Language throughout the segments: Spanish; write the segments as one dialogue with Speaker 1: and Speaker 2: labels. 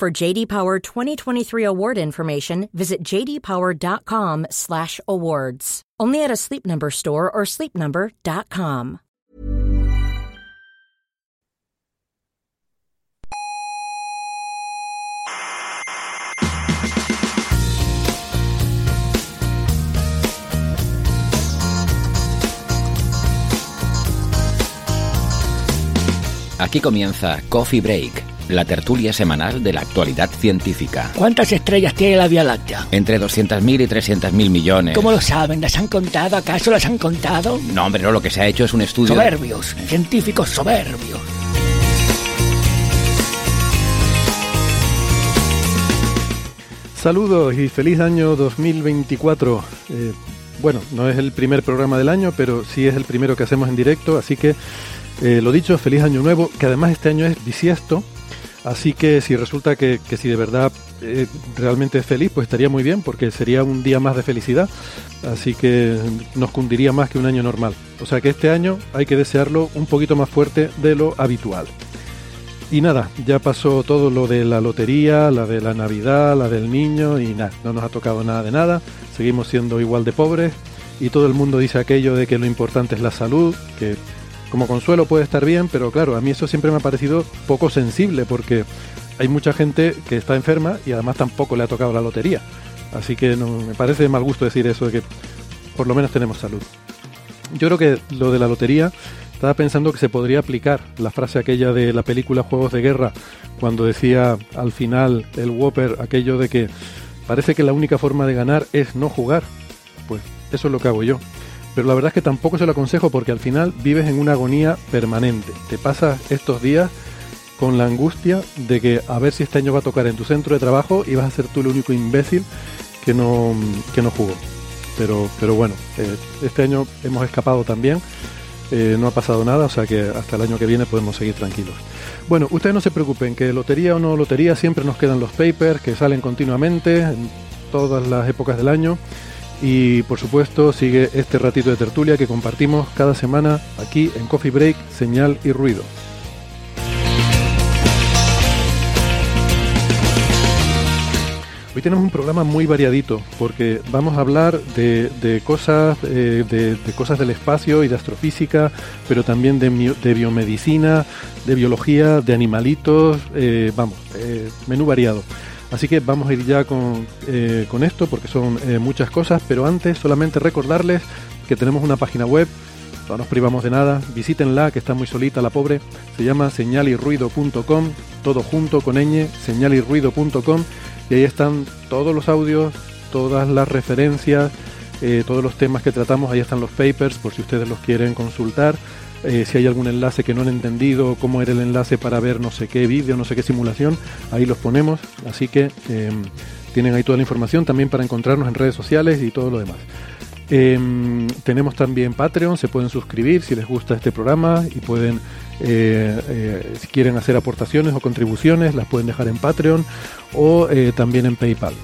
Speaker 1: For JD Power 2023 award information, visit jdpower.com/awards. Only at a Sleep Number store or sleepnumber.com.
Speaker 2: Aquí comienza Coffee Break, la tertulia semanal de la actualidad científica.
Speaker 3: ¿Cuántas estrellas tiene la Vía Láctea?
Speaker 2: Entre 200.000 y 300.000 millones.
Speaker 3: ¿Cómo lo saben? ¿Las han contado? ¿Acaso las han contado?
Speaker 2: No, hombre, no, lo que se ha hecho es un estudio...
Speaker 3: Soberbios, científicos soberbios.
Speaker 4: Saludos y feliz año 2024. Eh, bueno, no es el primer programa del año, pero sí es el primero que hacemos en directo, así que eh, lo dicho, feliz año nuevo, que además este año es bisiesto, así que si resulta que, que si de verdad eh, realmente es feliz, pues estaría muy bien, porque sería un día más de felicidad, así que nos cundiría más que un año normal. O sea que este año hay que desearlo un poquito más fuerte de lo habitual. Y nada, ya pasó todo lo de la lotería, la de la Navidad, la del niño y nada, no nos ha tocado nada de nada, seguimos siendo igual de pobres y todo el mundo dice aquello de que lo importante es la salud, que como consuelo puede estar bien, pero claro, a mí eso siempre me ha parecido poco sensible porque hay mucha gente que está enferma y además tampoco le ha tocado la lotería. Así que no, me parece mal gusto decir eso de que por lo menos tenemos salud. Yo creo que lo de la lotería estaba pensando que se podría aplicar la frase aquella de la película Juegos de Guerra, cuando decía al final el Whopper aquello de que parece que la única forma de ganar es no jugar. Pues eso es lo que hago yo. Pero la verdad es que tampoco se lo aconsejo porque al final vives en una agonía permanente. Te pasas estos días con la angustia de que a ver si este año va a tocar en tu centro de trabajo y vas a ser tú el único imbécil que no, que no jugó. Pero, pero bueno, eh, este año hemos escapado también eh, no ha pasado nada, o sea que hasta el año que viene podemos seguir tranquilos. Bueno, ustedes no se preocupen, que lotería o no lotería, siempre nos quedan los papers que salen continuamente en todas las épocas del año. Y por supuesto sigue este ratito de tertulia que compartimos cada semana aquí en Coffee Break, Señal y Ruido. Hoy tenemos un programa muy variadito porque vamos a hablar de, de cosas eh, de, cosas del espacio y de astrofísica, pero también de, de biomedicina, de biología, de animalitos, eh, vamos, eh, menú variado. Así que vamos a ir ya con, eh, con esto porque son muchas cosas, pero antes solamente recordarles que tenemos una página web no nos privamos de nada, visítenla que está muy solita la pobre, se llama señalirruido.com, todo junto con ñ, señalirruido.com y ahí están todos los audios, todas las referencias, eh, todos los temas que tratamos, ahí están los papers por si ustedes los quieren consultar. Eh, si hay algún enlace que no han entendido, cómo era el enlace para ver no sé qué vídeo, no sé qué simulación, ahí los ponemos. Así que eh, tienen ahí toda la información también para encontrarnos en redes sociales y todo lo demás. Eh, tenemos también Patreon, se pueden suscribir si les gusta este programa y pueden, eh, eh, si quieren hacer aportaciones o contribuciones, las pueden dejar en Patreon o también en PayPal.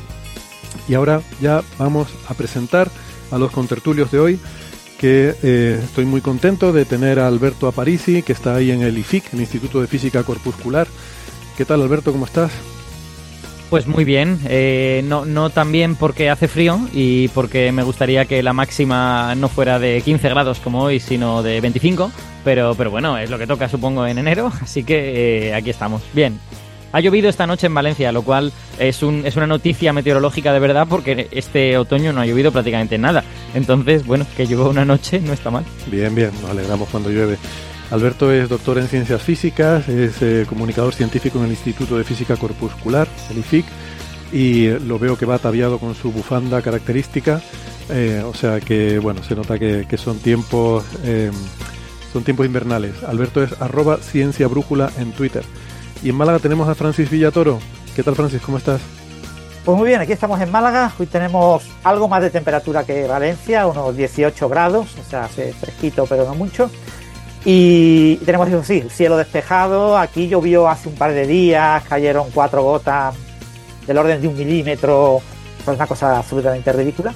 Speaker 4: Y ahora ya vamos a presentar a los contertulios de hoy, que eh, estoy muy contento de tener a Alberto Aparici, que está ahí en el IFIC, el Instituto de Física Corpuscular. ¿Qué tal Alberto? ¿Cómo estás?
Speaker 5: Pues muy bien, eh, no, no tan bien porque hace frío y porque me gustaría que la máxima no fuera de 15 grados como hoy, sino de 25, pero, pero bueno, es lo que toca supongo en enero, así que eh, aquí estamos. Bien, ha llovido esta noche en Valencia, lo cual es, un, es una noticia meteorológica de verdad porque este otoño no ha llovido prácticamente nada. Entonces, bueno, que llueva una noche no está mal.
Speaker 4: Bien, bien, nos alegramos cuando llueve. Alberto es doctor en ciencias físicas, es eh, comunicador científico en el Instituto de Física Corpuscular, el IFIC, y lo veo que va ataviado con su bufanda característica, eh, o sea que, bueno, se nota que, son tiempos... Eh, son tiempos invernales. Alberto es arroba ciencia brújula en Twitter. Y en Málaga tenemos a Francis Villatoro. ¿Qué tal, Francis? ¿Cómo estás?
Speaker 6: Pues muy bien, aquí estamos en Málaga. Hoy tenemos algo más de temperatura que Valencia, unos 18 grados, o sea, hace fresquito, pero no mucho. Y tenemos eso sí, cielo despejado. Aquí llovió hace un par de días, cayeron cuatro gotas del orden de un milímetro. Es una cosa absolutamente ridícula.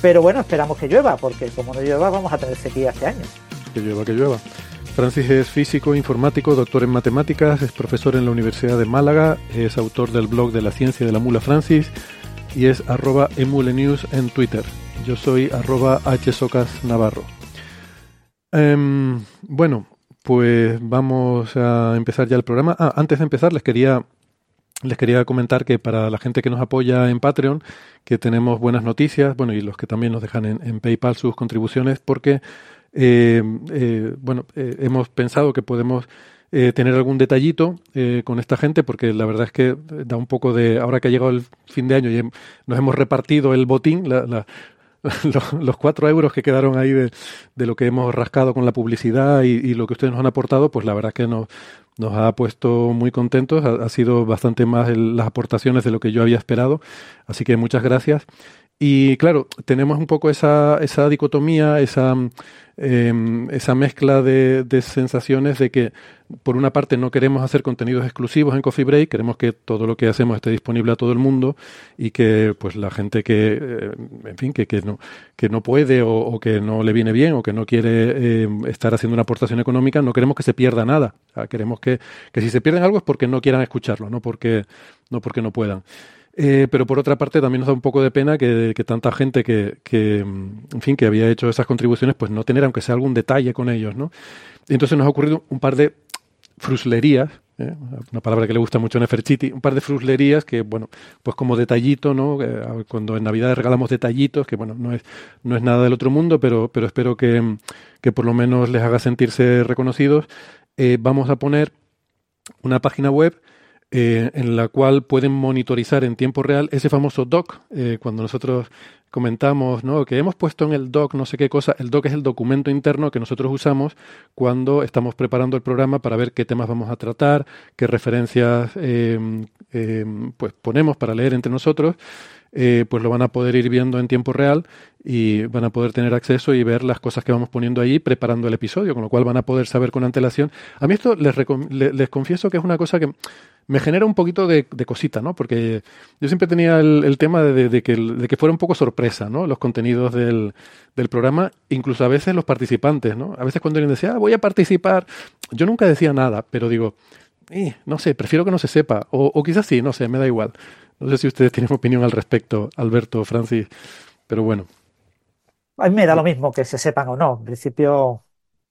Speaker 6: Pero bueno, esperamos que llueva, porque como no llueva, vamos a tener sequía este año.
Speaker 4: Que llueva, que llueva. Francis es físico, informático, doctor en matemáticas, es profesor en la Universidad de Málaga, es autor del blog de la ciencia de la mula Francis y es arroba emulenews en Twitter. Yo soy arroba hsocasnavarro. Em, bueno, pues vamos a empezar ya el programa. Ah, antes de empezar les quería les quería comentar que para la gente que nos apoya en Patreon, que tenemos buenas noticias, bueno, y los que también nos dejan en, en PayPal sus contribuciones, porque eh, eh, bueno, eh, hemos pensado que podemos tener algún detallito con esta gente, porque la verdad es que da un poco de, ahora que ha llegado el fin de año y nos hemos repartido el botín, los, cuatro euros que quedaron ahí de, lo que hemos rascado con la publicidad y, lo que ustedes nos han aportado, pues la verdad es que nos ha puesto muy contentos, ha, sido bastante más las aportaciones de lo que yo había esperado, así que muchas gracias. Y claro, tenemos un poco esa, esa dicotomía, esa, em, esa mezcla de, sensaciones de que, por una parte, no queremos hacer contenidos exclusivos en Coffee Break, queremos que todo lo que hacemos esté disponible a todo el mundo y que pues la gente que, eh, en fin, que, que, no, que no puede o, que no le viene bien o que no quiere em, estar haciendo una aportación económica, no queremos que se pierda nada. queremos que, que si se pierden algo es porque no quieran escucharlo, no porque no, porque no puedan. Eh, pero por otra parte también nos da un poco de pena que, tanta gente que, que, en fin, que había hecho esas contribuciones, pues no tener aunque sea algún detalle con ellos, ¿no? Y entonces nos ha ocurrido un par de fruslerías, ¿eh? una palabra que le gusta mucho a Neferchiti, un par de fruslerías que, bueno, pues como detallito, ¿no? Cuando en Navidad regalamos detallitos, que bueno, no es, no es nada del otro mundo, pero, pero espero que, que por lo menos les haga sentirse reconocidos. Eh, vamos a poner una página web eh, en la cual pueden monitorizar en tiempo real ese famoso doc. Eh, cuando nosotros comentamos ¿no? que hemos puesto en el doc no sé qué cosa, el doc es el documento interno que nosotros usamos cuando estamos preparando el programa para ver qué temas vamos a tratar, qué referencias eh, pues ponemos para leer entre nosotros. pues lo van a poder ir viendo en tiempo real y van a poder tener acceso y ver las cosas que vamos poniendo ahí preparando el episodio, con lo cual van a poder saber con antelación. A mí esto les, les confieso que es una cosa que me genera un poquito de, cosita, ¿no? Porque yo siempre tenía el, tema de, que, fuera un poco sorpresa, ¿no? Los contenidos del, del, programa, incluso a veces los participantes, ¿no? A veces cuando alguien decía, ah, voy a participar, yo nunca decía nada, pero digo, eh, no sé, prefiero que no se sepa, o, o quizás sí, no sé, me da igual. No sé si ustedes tienen opinión al respecto, Alberto, Francis, pero bueno.
Speaker 6: A mí me da lo mismo que se sepan o no. En principio,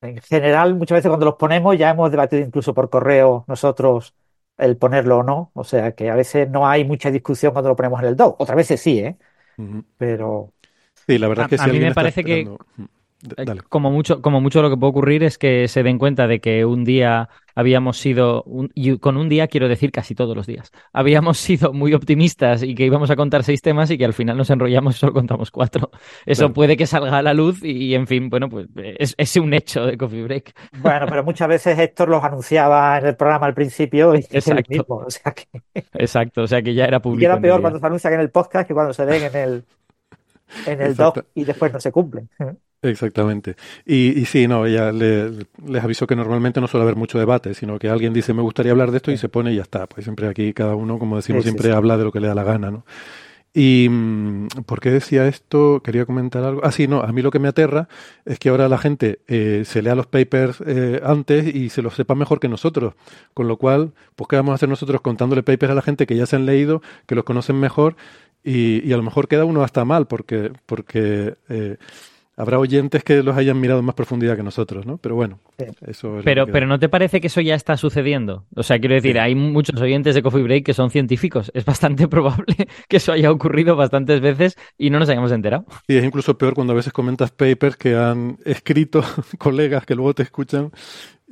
Speaker 6: en general, muchas veces cuando los ponemos ya hemos debatido incluso por correo nosotros el ponerlo o no. O sea que a veces no hay mucha discusión cuando lo ponemos en el doc. Otras veces sí, ¿eh? Pero.
Speaker 4: Sí, la verdad es que
Speaker 5: si a mí me parece que. Eh, como mucho, como mucho lo que puede ocurrir es que se den cuenta de que un día habíamos sido, y con un día quiero decir casi todos los días, habíamos sido muy optimistas y que íbamos a contar seis temas y que al final nos enrollamos y solo contamos cuatro. Eso puede que salga a la luz y, en fin, bueno, pues es, es, un hecho de Coffee Break.
Speaker 6: Bueno, pero muchas veces Héctor los anunciaba en el programa al principio y
Speaker 5: Exacto.
Speaker 6: mismo, o sea que...
Speaker 5: Exacto, o sea que ya era público. Y
Speaker 6: era peor cuando se anuncian en el podcast que cuando se ven en el, en el doc y después no se cumplen.
Speaker 4: Exactamente. Y, y sí, no, ya les aviso que normalmente no suele haber mucho debate, sino que alguien dice me gustaría hablar de esto y se pone y ya está. Pues siempre aquí cada uno, como decimos, siempre habla de lo que le da la gana, ¿no? Y mm, ¿por qué decía esto? Quería comentar algo. Ah, sí, no, a mí lo que me aterra es que ahora la gente eh, se lea los papers eh, antes y se los sepa mejor que nosotros. Con lo cual, pues ¿qué vamos a hacer nosotros contándole papers a la gente que ya se han leído, que los conocen mejor y, y a lo mejor queda uno hasta mal porque, porque eh, habrá oyentes que los hayan mirado en más profundidad que nosotros, ¿no? Pero bueno, eso es
Speaker 5: Pero, pero ¿no te parece que eso ya está sucediendo? O sea, quiero decir, hay muchos oyentes de Coffee Break que son científicos. Es bastante probable que eso haya ocurrido bastantes veces y no nos hayamos enterado.
Speaker 4: Y es incluso peor cuando a veces comentas papers que han escrito colegas que luego te escuchan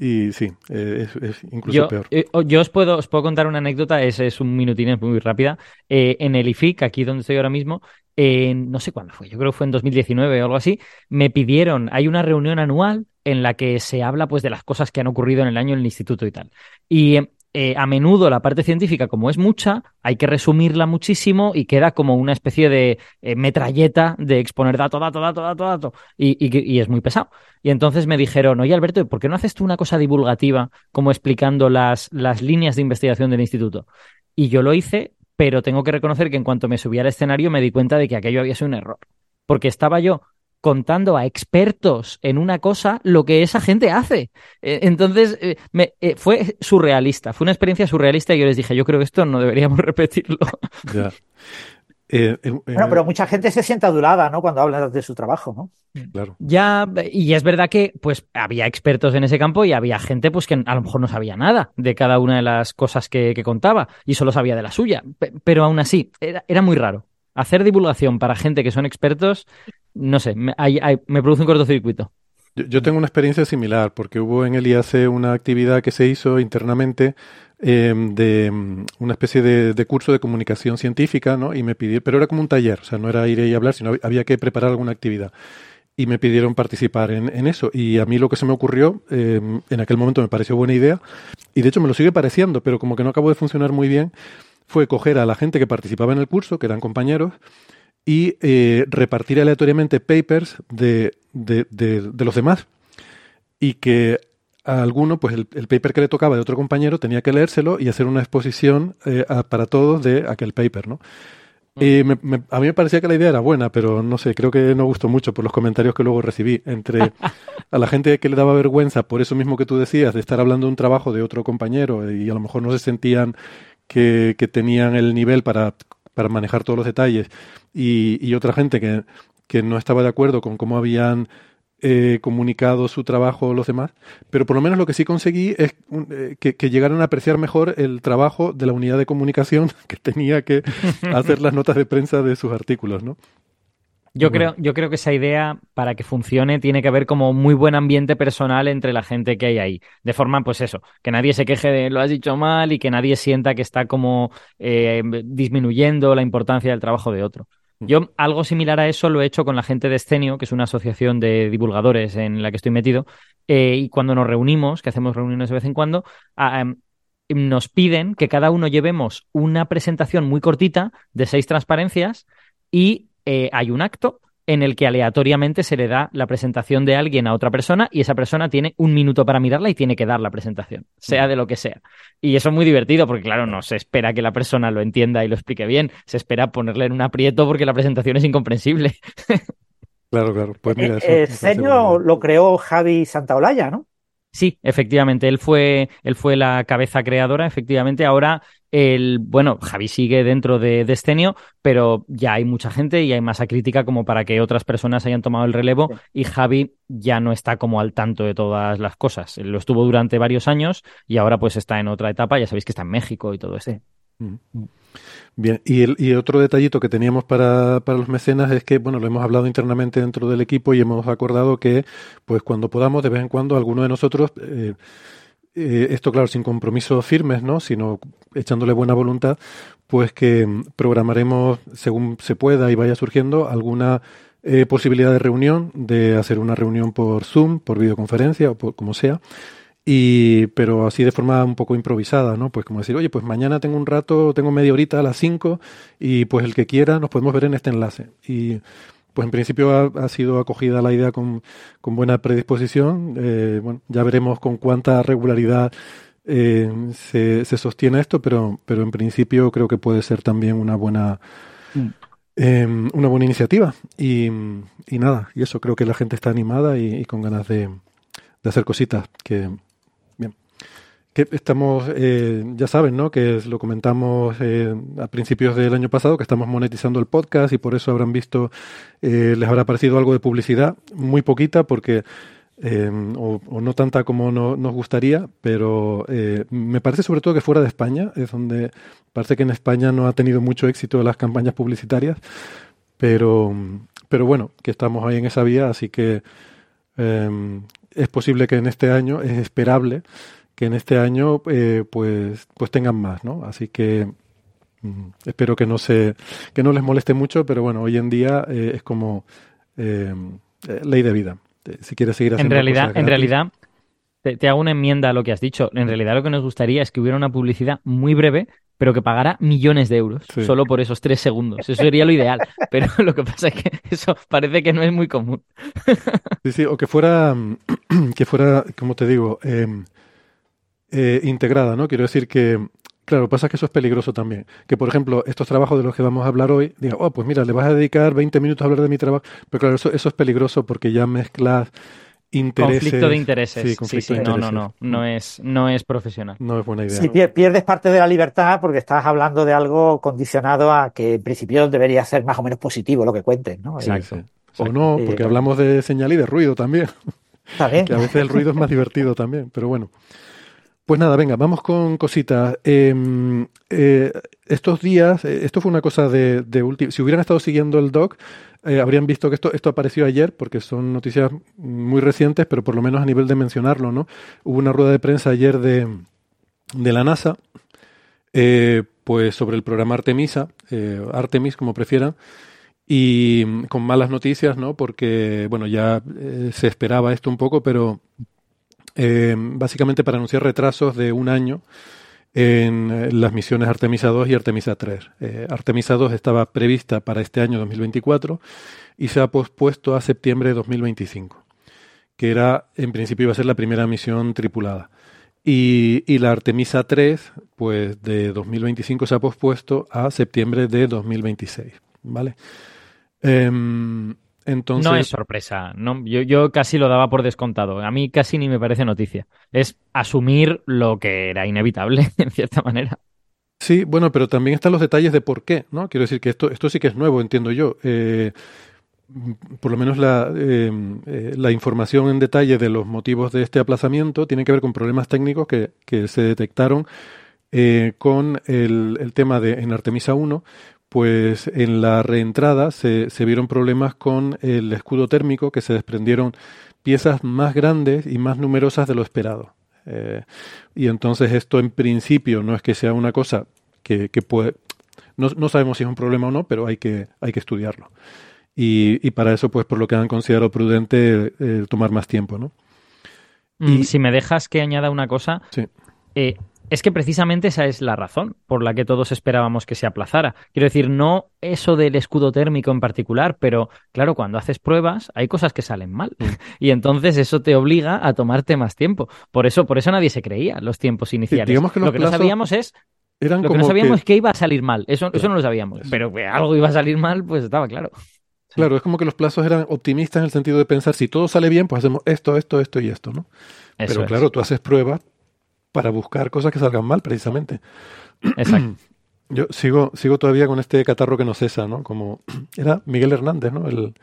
Speaker 4: y sí, eh, es, incluso peor.
Speaker 5: Eh, yo os puedo, os puedo contar una anécdota, es, es un minutín, es muy rápida. Eh, en el IFIC, aquí donde estoy ahora mismo, no sé cuándo fue, yo creo que fue en 2019 o algo así, me pidieron, hay una reunión anual en la que se habla pues de las cosas que han ocurrido en el año en el instituto y tal. Y eh, a menudo la parte científica, como es mucha, hay que resumirla muchísimo y queda como una especie de eh, metralleta de exponer dato, dato, dato, dato, dato, y, y, es muy pesado. Y entonces me dijeron, oye Alberto, ¿por qué no haces tú una cosa divulgativa como explicando las, las líneas de investigación del instituto? Y yo lo hice, pero tengo que reconocer que en cuanto me subí al escenario me di cuenta de que aquello había sido un error. Porque estaba yo contando a expertos en una cosa lo que esa gente hace. Eh, entonces, eh, me, eh, fue surrealista, fue una experiencia surrealista y yo les dije, yo creo que esto no deberíamos repetirlo.
Speaker 6: Bueno, pero mucha gente se siente adulada, ¿no? Cuando hablan de su trabajo, ¿no?
Speaker 5: Claro. Ya, y es verdad que, pues, había expertos en ese campo y había gente, pues, que a lo mejor no sabía nada de cada una de las cosas que, contaba y solo sabía de la suya. Pero aún así, era muy raro. Hacer divulgación para gente que son expertos no sé, me, me produce un cortocircuito.
Speaker 4: Yo, tengo una experiencia similar, porque hubo en el IAC una actividad que se hizo internamente em, de mm, una especie de, curso de comunicación científica, ¿no? Y me pidió, pero era como un taller, o sea, no era ir y hablar, sino había que preparar alguna actividad. Y me pidieron participar en, eso. Y a mí lo que se me ocurrió, em, en aquel momento me pareció buena idea, y de hecho me lo sigue pareciendo, pero como que no acabó de funcionar muy bien, fue coger a la gente que participaba en el curso, que eran compañeros, y eh, repartir aleatoriamente papers de, de, de, los demás. Y que a alguno, pues el, paper que le tocaba de otro compañero tenía que leérselo y hacer una exposición eh, para todos de aquel paper, ¿no? Y mm. a mí me parecía que la idea era buena, pero no sé, creo que no gustó mucho por los comentarios que luego recibí. Entre a la gente que le daba vergüenza por eso mismo que tú decías, de estar hablando de un trabajo de otro compañero y a lo mejor no se sentían que, que tenían el nivel para para manejar todos los detalles y, otra gente que, que, no estaba de acuerdo con cómo habían eh, comunicado su trabajo los demás, pero por lo menos lo que sí conseguí es eh, que, que, llegaran a apreciar mejor el trabajo de la unidad de comunicación que tenía que hacer las notas de prensa de sus artículos, ¿no?
Speaker 5: Yo creo, yo creo que esa idea, para que funcione, tiene que haber como muy buen ambiente personal entre la gente que hay ahí. De forma, pues eso, que nadie se queje de lo has dicho mal y que nadie sienta que está como eh, disminuyendo la importancia del trabajo de otro. Mm. Yo algo similar a eso lo he hecho con la gente de Escenio, que es una asociación de divulgadores en la que estoy metido, eh, y cuando nos reunimos, que hacemos reuniones de vez en cuando, em, nos piden que cada uno llevemos una presentación muy cortita de seis transparencias y eh, hay un acto en el que aleatoriamente se le da la presentación de alguien a otra persona y esa persona tiene un minuto para mirarla y tiene que dar la presentación, sea de lo que sea. Y eso es muy divertido porque, claro, no se espera que la persona lo entienda y lo explique bien, se espera ponerle en un aprieto porque la presentación es incomprensible.
Speaker 4: Claro, claro. Pues mira,
Speaker 6: eh, eso, lo creó Javi Santaolalla, ¿no?
Speaker 5: Sí, efectivamente, él fue, él fue la cabeza creadora, efectivamente. Ahora, el, bueno, Javi sigue dentro de Descenio, pero ya hay mucha gente y hay masa crítica como para que otras personas hayan tomado el relevo y Javi ya no está como al tanto de todas las cosas. Lo estuvo durante varios años y ahora pues está en otra etapa, ya sabéis que está en México y todo eso. Mm.
Speaker 4: Bien, y, el, y otro detallito que teníamos para, para los mecenas es que, bueno, lo hemos hablado internamente dentro del equipo y hemos acordado que, pues cuando podamos, de vez en cuando, alguno de nosotros, eh, eh, esto claro, sin compromisos firmes, ¿no? Sino echándole buena voluntad, pues que programaremos, según se pueda y vaya surgiendo, alguna eh, posibilidad de reunión, de hacer una reunión por Zoom, por videoconferencia o por como sea, y, pero así de forma un poco improvisada, ¿no? Pues como decir, oye, pues mañana tengo un rato, tengo media horita a las 5 y pues el que quiera nos podemos ver en este enlace. Y pues en principio ha, sido acogida la idea con, con buena predisposición. Eh, bueno, ya veremos con cuánta regularidad eh, se, se, sostiene esto, pero, pero en principio creo que puede ser también una buena, mm. em, una buena iniciativa. Y, y, nada, y eso creo que la gente está animada y, con ganas de, de hacer cositas que, que estamos, eh, ya saben, ¿no? Que lo comentamos eh, a principios del año pasado, que estamos monetizando el podcast y por eso habrán visto, eh, les habrá parecido algo de publicidad, muy poquita, porque o, no tanta como nos gustaría, pero me parece sobre todo que fuera de España es donde parece que en España no ha tenido mucho éxito las campañas publicitarias, pero, pero bueno, que estamos ahí en esa vía, así que es posible que en este año es esperable que en este año eh, pues, pues tengan más, ¿no? Así que mm, espero que no se, que no les moleste mucho, pero bueno, hoy en día eh, es como eh, ley de vida. Si quieres seguir haciendo
Speaker 5: en realidad, en realidad te, hago una enmienda a lo que has dicho. En realidad lo que nos gustaría es que hubiera una publicidad muy breve, pero que pagara millones de euros solo por esos tres segundos. Eso sería lo ideal. Pero lo que pasa es que eso parece que no es muy común.
Speaker 4: Sí, sí, o que fuera, que fuera, como te digo, em, eh, integrada, ¿no? Quiero decir que Claro, pasa que eso es peligroso también. Que, por ejemplo, estos trabajos de los que vamos a hablar hoy, diga, oh, pues mira, le vas a dedicar 20 minutos a hablar de mi trabajo. Pero claro, eso, eso es peligroso porque ya mezclas intereses.
Speaker 5: Conflicto de intereses. Sí, sí, No, no, no. No es, no es profesional.
Speaker 4: No es buena idea.
Speaker 6: Sí, pierdes parte de la libertad porque estás hablando de algo condicionado a que en principio debería ser más o menos positivo lo que cuentes, ¿no?
Speaker 4: Exacto. O no, porque hablamos de señal y de ruido también.
Speaker 6: También.
Speaker 4: que a veces el ruido es más divertido también, pero bueno. Pues nada, venga, vamos con cositas. Em, eh, estos días, eh, esto fue una cosa de, de Si hubieran estado siguiendo el doc, eh, habrían visto que esto, esto apareció ayer, porque son noticias muy recientes, pero por lo menos a nivel de mencionarlo, ¿no? Hubo una rueda de prensa ayer de, de la NASA, pues sobre el programa Artemisa, Artemis, como prefieran, y con malas noticias, ¿no? Porque, bueno, ya se esperaba esto un poco, pero eh, básicamente para anunciar retrasos de un año en eh, las misiones Artemisa 2 y Artemisa 3. Eh, Artemisa 2 estaba prevista para este año 2024 y se ha pospuesto a septiembre de 2025, que era, en principio, iba a ser la primera misión tripulada. Y, y, la Artemisa 3, pues de 2025 se ha pospuesto a septiembre de 2026, ¿vale? Em,
Speaker 5: no es sorpresa. No, yo, yo, casi lo daba por descontado. A mí casi ni me parece noticia. Es asumir lo que era inevitable, en cierta manera.
Speaker 4: Sí, bueno, pero también están los detalles de por qué, ¿no? Quiero decir que esto, esto sí que es nuevo, entiendo yo. Eh, por lo menos la, eh, eh, la, información en detalle de los motivos de este aplazamiento tiene que ver con problemas técnicos que, que se detectaron con el, el, tema de en Artemisa 1, pues en la reentrada se, se, vieron problemas con el escudo térmico, que se desprendieron piezas más grandes y más numerosas de lo esperado. Eh, y entonces esto en principio no es que sea una cosa que, que puede... No, no, sabemos si es un problema o no, pero hay que, hay que estudiarlo. Y, y para eso, pues por lo que han considerado prudente eh, tomar más tiempo, ¿no?
Speaker 5: Mm, y, si me dejas que añada una cosa,
Speaker 4: sí.
Speaker 5: eh, es que precisamente esa es la razón por la que todos esperábamos que se aplazara. Quiero decir, no eso del escudo térmico en particular, pero claro, cuando haces pruebas hay cosas que salen mal y entonces eso te obliga a tomarte más tiempo. Por eso, por eso nadie se creía los tiempos iniciales.
Speaker 4: digamos que
Speaker 5: lo que no sabíamos es lo que no sabíamos es que iba a salir mal. Eso, eso no lo sabíamos. Pero que algo iba a salir mal, pues estaba claro.
Speaker 4: Claro, es como que los plazos eran optimistas en el sentido de pensar si todo sale bien, pues hacemos esto, esto, esto y esto, ¿no? Pero claro, tú haces pruebas para buscar cosas que salgan mal, precisamente.
Speaker 5: Exacto.
Speaker 4: Yo sigo, sigo todavía con este catarro que no cesa, ¿no? Como era Miguel Hernández, ¿no? El,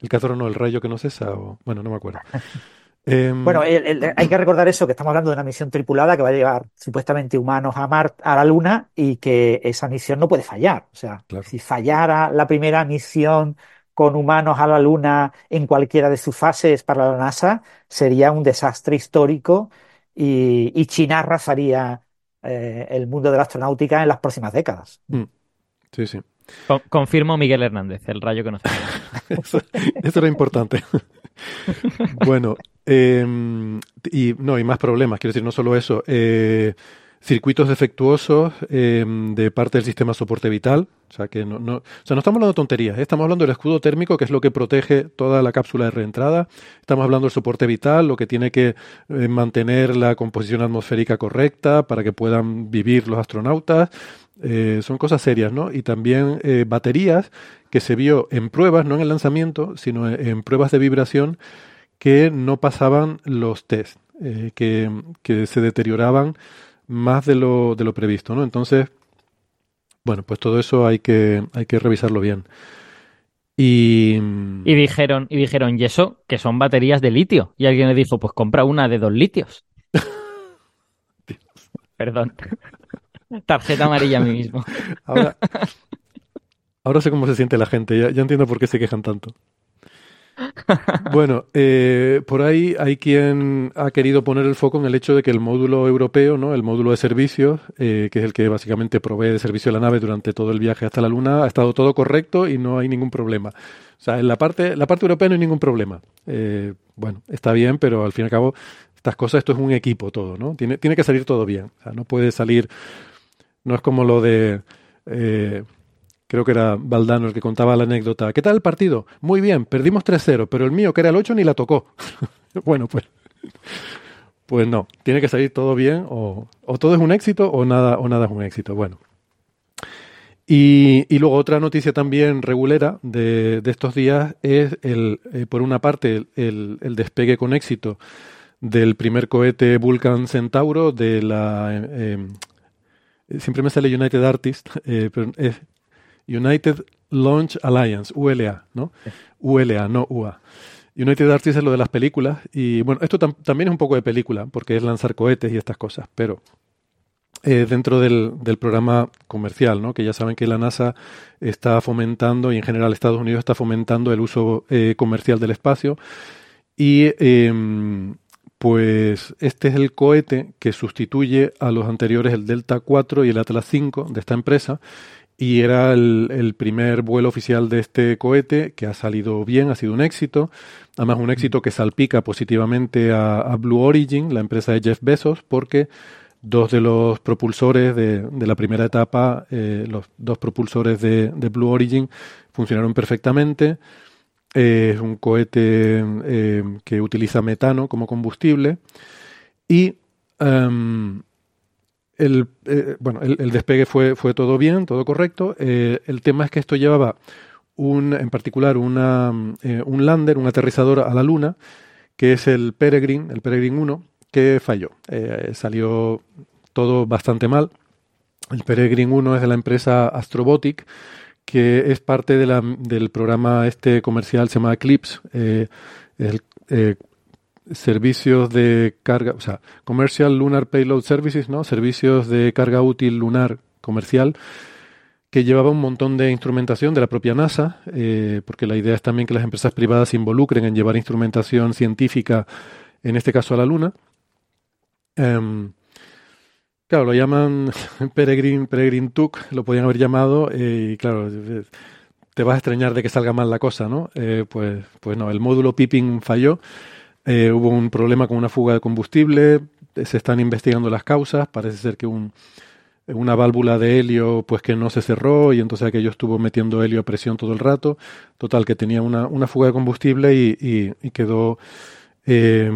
Speaker 4: el catarro no, el rayo que no cesa, o bueno, no me acuerdo.
Speaker 6: Em, bueno, hay que recordar eso, que estamos hablando de una misión tripulada que va a llevar supuestamente humanos a Marte, a la Luna, y que esa misión no puede fallar. O sea, si fallara la primera misión con humanos a la Luna en cualquiera de sus fases para la NASA, sería un desastre histórico y, y China arrasaría eh, el mundo de la astronáutica en las próximas décadas.
Speaker 4: Mm. Sí, sí.
Speaker 5: confirmo Miguel Hernández, el rayo que nos
Speaker 4: eso, eso era importante. bueno, eh, y no, y más problemas, quiero decir, no solo eso. Eh, circuitos defectuosos eh, de parte del sistema soporte vital. O sea, que no, no, o sea, no estamos hablando de tonterías, ¿eh? estamos hablando del escudo térmico, que es lo que protege toda la cápsula de reentrada. Estamos hablando del soporte vital, lo que tiene que eh, mantener la composición atmosférica correcta para que puedan vivir los astronautas. Son cosas serias, ¿no? Y también baterías que se vio en pruebas, no en el lanzamiento, sino en, pruebas de vibración que no pasaban los test, que se deterioraban más de lo, de lo previsto, ¿no? Entonces, bueno, pues todo eso hay que, hay que revisarlo bien. Y...
Speaker 5: y dijeron, y dijeron, y eso, que son baterías de litio. Y alguien le dijo, pues compra una de dos litios. Perdón. Tarjeta amarilla a mí mismo.
Speaker 4: Ahora, ahora sé cómo se siente la gente, ya, ya entiendo por qué se quejan tanto. Bueno, eh, por ahí hay quien ha querido poner el foco en el hecho de que el módulo europeo, ¿no? el módulo de servicios, eh, que es el que básicamente provee de servicio a la nave durante todo el viaje hasta la Luna, ha estado todo correcto y no hay ningún problema. O sea, en la parte, la parte europea no hay ningún problema. Eh, bueno, está bien, pero al fin y al cabo estas cosas, esto es un equipo todo, ¿no? Tiene, tiene que salir todo bien. O sea, no puede salir. No es como lo de. Eh, creo que era Valdano el que contaba la anécdota. ¿Qué tal el partido? Muy bien, perdimos 3-0, pero el mío, que era el 8, ni la tocó. bueno, pues. Pues no, tiene que salir todo bien, o, o todo es un éxito o nada, o nada es un éxito. Bueno. Y, y, luego otra noticia también regulera de, de estos días es, el, eh, por una parte, el, el, despegue con éxito del primer cohete Vulcan Centauro de la... Eh, eh, siempre me sale United Artists, pero es United Launch Alliance, ULA, ¿no? ULA, no UA. United Artists es lo de las películas y bueno, esto tam también es un poco de película porque es lanzar cohetes y estas cosas, pero eh, dentro del, programa comercial, ¿no? que ya saben que la NASA está fomentando y en general Estados Unidos está fomentando el uso eh, comercial del espacio y eh, pues este es el cohete que sustituye a los anteriores, el Delta 4 y el Atlas 5 de esta empresa y era el, primer vuelo oficial de este cohete que ha salido bien, ha sido un éxito, además un éxito que salpica positivamente a, Blue Origin, la empresa de Jeff Bezos, porque dos de los propulsores de, la primera etapa, eh, los dos propulsores de, Blue Origin funcionaron perfectamente. Eh, es un cohete eh, que utiliza metano como combustible y um, el, eh, bueno, el, despegue fue, fue todo bien, todo correcto. Eh, el tema es que esto llevaba un, en particular una, eh, un lander, un aterrizador a la Luna, que es el Peregrine, el Peregrine 1, que falló. Salió todo bastante mal. El Peregrine 1 es de la empresa Astrobotic, que es parte de la, del programa este comercial, se llama Eclipse. Servicios de carga, o sea, Commercial Lunar Payload Services, ¿no? Servicios de carga útil lunar comercial, que llevaba un montón de instrumentación de la propia NASA, eh, porque la idea es también que las empresas privadas se involucren en llevar instrumentación científica, en este caso a la Luna. Um, claro, lo llaman Peregrine, Peregrine Tuk, lo podían haber llamado, eh, y claro, te vas a extrañar de que salga mal la cosa, ¿no? Eh, pues, pues no, el módulo Pippin falló. Eh, hubo un problema con una fuga de combustible, se están investigando las causas, parece ser que un, una válvula de helio pues que no se cerró y entonces aquello estuvo metiendo helio a presión todo el rato, total que tenía una, una fuga de combustible y, y, y quedó eh,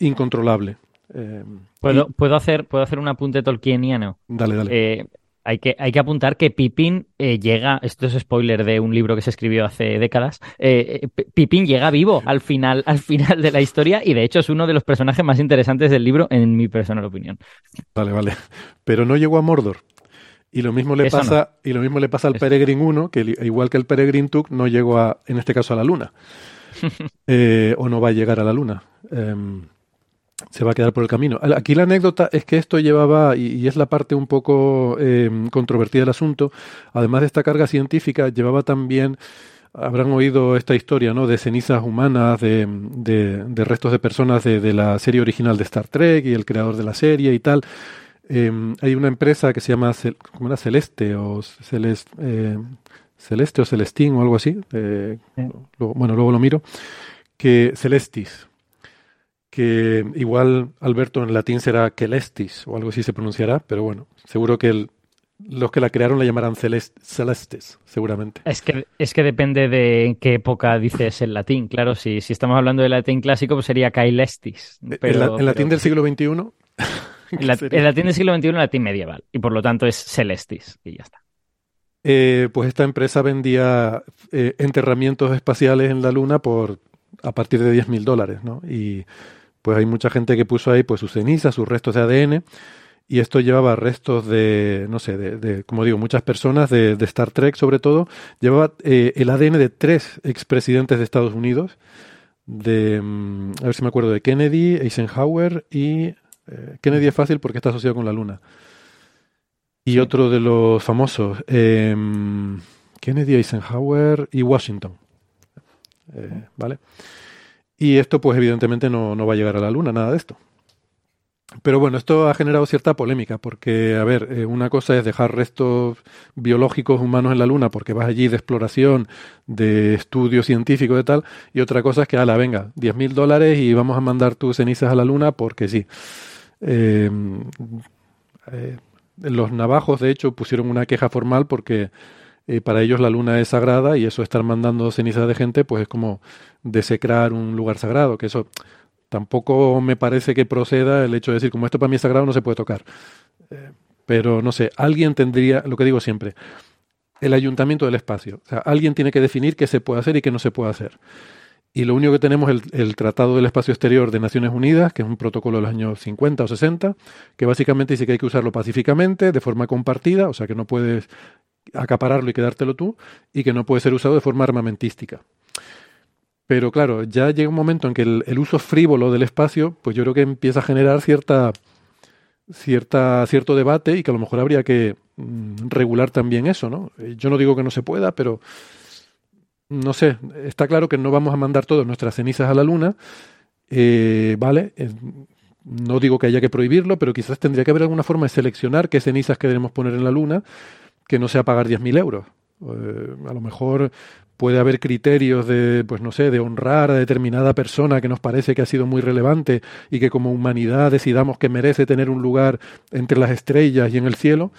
Speaker 4: incontrolable.
Speaker 5: Eh, ¿Puedo, y... ¿puedo, hacer, ¿Puedo hacer un apunte tolkieniano?
Speaker 4: Dale, dale.
Speaker 5: Eh, hay que, hay que apuntar que Pippin eh, llega, esto es spoiler de un libro que se escribió hace décadas, eh, Pippin llega vivo al final, al final de la historia y de hecho es uno de los personajes más interesantes del libro en mi personal opinión.
Speaker 4: Vale, vale. Pero no llegó a Mordor. Y lo mismo le Eso pasa, no. y lo mismo le pasa al Eso. Peregrine 1, que igual que el Peregrine Tuk no llegó a, en este caso a la Luna. eh, o no va a llegar a la Luna. Um, se va a quedar por el camino. Aquí la anécdota es que esto llevaba, y, y es la parte un poco eh, controvertida del asunto, además de esta carga científica, llevaba también, habrán oído esta historia, ¿no? De cenizas humanas, de, de, de restos de personas de, de, la serie original de Star Trek y el creador de la serie y tal. Eh, hay una empresa que se llama, ¿cómo era? Celeste o Celeste, eh, Celeste o Celestín o algo así. Eh, bueno, luego lo miro. Que Celestis, que igual Alberto en latín será Celestis o algo así se pronunciará, pero bueno, seguro que el, los que la crearon la llamarán celest, Celestes, seguramente.
Speaker 5: Es que, es que depende de en qué época dices el latín, claro, si, si estamos hablando de latín clásico, pues sería Caelestis.
Speaker 4: Pero, en, la, en latín del siglo XXI.
Speaker 5: en latín del siglo XXI, latín medieval, y por lo tanto es Celestis, y ya está.
Speaker 4: Eh, pues esta empresa vendía eh, enterramientos espaciales en la Luna por a partir de 10 mil dólares, ¿no? Y pues hay mucha gente que puso ahí pues sus cenizas, sus restos de ADN, y esto llevaba restos de, no sé, de, de como digo, muchas personas de, de, Star Trek sobre todo, llevaba eh, el ADN de tres expresidentes de Estados Unidos, de, mm, a ver si me acuerdo, de Kennedy, Eisenhower y... Eh, Kennedy es fácil porque está asociado con la Luna. Y otro de los famosos, eh, Kennedy, Eisenhower y Washington. ¿Vale? Y esto, pues evidentemente no, no, va a llegar a la Luna, nada de esto. Pero bueno, esto ha generado cierta polémica, porque, a ver, eh, una cosa es dejar restos biológicos humanos en la Luna, porque vas allí de exploración, de estudio científico de tal, y otra cosa es que, ala, venga, 10 mil dólares y vamos a mandar tus cenizas a la Luna porque sí. Eh, eh, los navajos, de hecho, pusieron una queja formal porque eh, para ellos la luna es sagrada y eso estar mandando cenizas de gente, pues es como desecrar un lugar sagrado, que eso tampoco me parece que proceda el hecho de decir, como esto para mí es sagrado, no se puede tocar. Eh, pero no sé, alguien tendría, lo que digo siempre, el ayuntamiento del espacio. O sea, alguien tiene que definir qué se puede hacer y qué no se puede hacer. Y lo único que tenemos es el, el, Tratado del Espacio Exterior de Naciones Unidas, que es un protocolo de los años 50 o 60, que básicamente dice que hay que usarlo pacíficamente, de forma compartida, o sea que no puedes acapararlo y quedártelo tú, y que no puede ser usado de forma armamentística. Pero claro, ya llega un momento en que el, uso frívolo del espacio, pues yo creo que empieza a generar cierta, cierta, cierto debate y que a lo mejor habría que mm, regular también eso, ¿no? Yo no digo que no se pueda, pero no sé, está claro que no vamos a mandar todas nuestras cenizas a la Luna, eh, ¿vale? Eh, no digo que haya que prohibirlo, pero quizás tendría que haber alguna forma de seleccionar qué cenizas queremos poner en la Luna que no sea pagar 10.000 euros. Eh, a lo mejor puede haber criterios de, pues no sé, de honrar a determinada persona que nos parece que ha sido muy relevante y que como humanidad decidamos que merece tener un lugar entre las estrellas y en el cielo.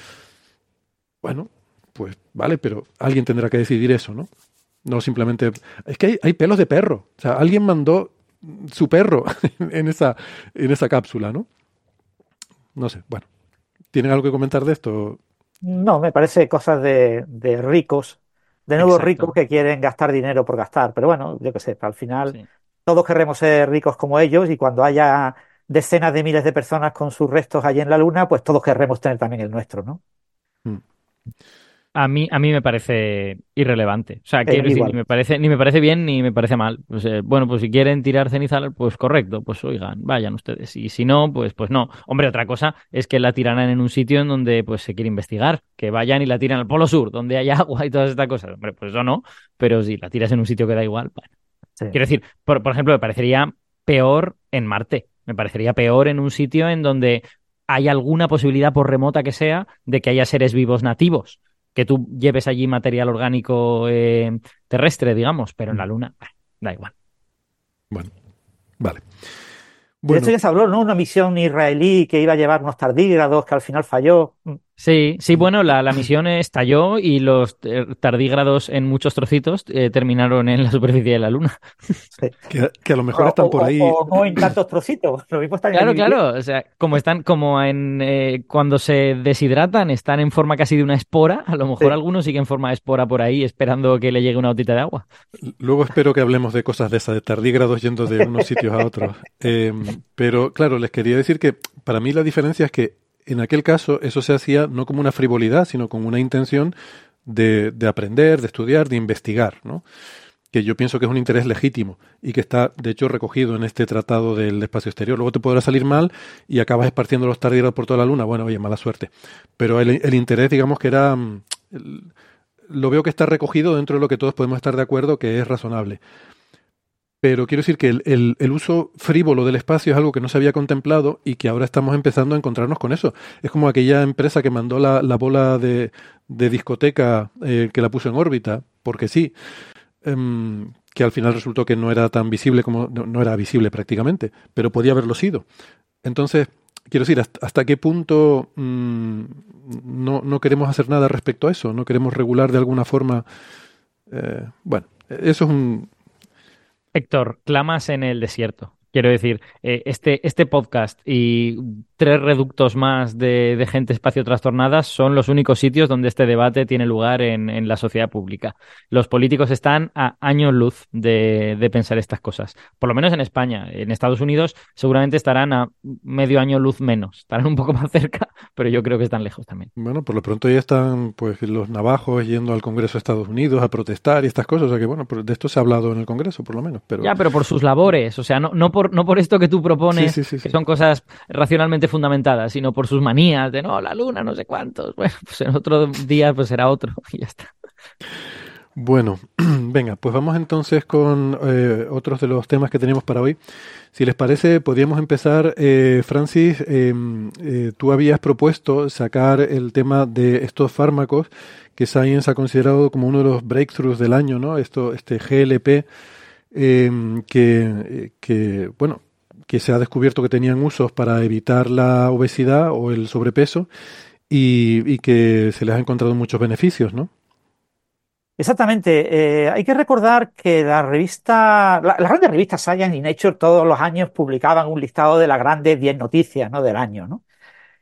Speaker 4: Bueno, pues vale, pero alguien tendrá que decidir eso, ¿no? No simplemente. Es que hay, hay, pelos de perro. O sea, alguien mandó su perro en esa, en esa cápsula, ¿no? No sé, bueno. ¿Tienen algo que comentar de esto?
Speaker 6: No, me parece cosas de, de ricos, de nuevos Exacto. ricos que quieren gastar dinero por gastar. Pero bueno, yo qué sé, al final sí. todos queremos ser ricos como ellos y cuando haya decenas de miles de personas con sus restos allí en la luna, pues todos querremos tener también el nuestro, ¿no?
Speaker 4: Mm.
Speaker 5: A mí, a mí me parece irrelevante. O sea, quiero decir, ni me parece, ni me parece bien ni me parece mal. Pues, eh, bueno, pues si quieren tirar ceniza, pues correcto, pues oigan, vayan ustedes. Y si no, pues, pues no. Hombre, otra cosa es que la tiraran en un sitio en donde pues se quiere investigar. Que vayan y la tiran al Polo Sur, donde hay agua y todas estas cosas. Hombre, pues eso no. Pero si la tiras en un sitio que da igual, bueno. Sí. Quiero decir, por, por ejemplo, me parecería peor en Marte. Me parecería peor en un sitio en donde hay alguna posibilidad, por remota que sea, de que haya seres vivos nativos que tú lleves allí material orgánico eh, terrestre, digamos, pero en la Luna, bah, da igual.
Speaker 4: Bueno, vale.
Speaker 6: Bueno. De hecho ya se habló, ¿no? Una misión israelí que iba a llevar unos tardígrados que al final falló.
Speaker 5: Sí, sí, bueno, la, la misión estalló y los tardígrados en muchos trocitos eh, terminaron en la superficie de la Luna.
Speaker 4: Sí. Que, que, a lo mejor o, están por ahí.
Speaker 6: O, no en tantos trocitos. Lo mismo están
Speaker 5: claro, claro. O sea, como están, como en eh, cuando se deshidratan, están en forma casi de una espora. A lo mejor sí. algunos siguen en forma de espora por ahí, esperando que le llegue una gotita de agua.
Speaker 4: Luego espero que hablemos de cosas de esas, de tardígrados yendo de unos sitios a otros. Eh, pero claro, les quería decir que para mí la diferencia es que en aquel caso eso se hacía no como una frivolidad, sino con una intención de, de, aprender, de estudiar, de investigar, ¿no? que yo pienso que es un interés legítimo y que está, de hecho, recogido en este tratado del espacio exterior. Luego te podrá salir mal y acabas esparciendo los tardígrados por toda la Luna. Bueno, oye, mala suerte. Pero el, interés, digamos que era... El, lo veo que está recogido dentro de lo que todos podemos estar de acuerdo, que es razonable. Pero quiero decir que el, el, uso frívolo del espacio es algo que no se había contemplado y que ahora estamos empezando a encontrarnos con eso. Es como aquella empresa que mandó la, la bola de, de discoteca eh, que la puso en órbita, porque sí, eh, que al final resultó que no era tan visible como no, era visible prácticamente, pero podía haberlo sido. Entonces, quiero decir, hasta, qué punto mmm, no, no, queremos hacer nada respecto a eso, no queremos regular de alguna forma. Eh, bueno, eso es un,
Speaker 5: Héctor, clamas en el desierto. Quiero decir, eh, este, este podcast y tres reductos más de, de, gente espacio trastornada son los únicos sitios donde este debate tiene lugar en, en la sociedad pública. Los políticos están a años luz de, de, pensar estas cosas. Por lo menos en España. En Estados Unidos seguramente estarán a medio año luz menos. Estarán un poco más cerca, pero yo creo que están lejos también.
Speaker 4: Bueno, por lo pronto ya están pues los navajos yendo al Congreso de Estados Unidos a protestar y estas cosas. O sea que bueno, de esto se ha hablado en el Congreso, por lo menos. Pero...
Speaker 5: Ya, pero por sus labores. O sea, no, no, por, no por esto que tú propones, sí, sí, sí, que son cosas racionalmente fundamentadas, sino por sus manías de no, la luna, no sé cuántos. Bueno, pues en otro día pues será otro y ya está.
Speaker 4: Bueno, venga, pues vamos entonces con eh, otros de los temas que tenemos para hoy. Si les parece, podríamos empezar. Eh, Francis, em, eh, tú habías propuesto sacar el tema de estos fármacos que Science ha considerado como uno de los breakthroughs del año, ¿no? Esto, este GLP, em, que, que, bueno, que se ha descubierto que tenían usos para evitar la obesidad o el sobrepeso y, que se les ha encontrado muchos beneficios, ¿no?
Speaker 6: Exactamente. Eh, hay que recordar que la revista, la, las grandes revistas Science y Nature todos los años publicaban un listado de las grandes 10 noticias ¿no? del año. ¿no?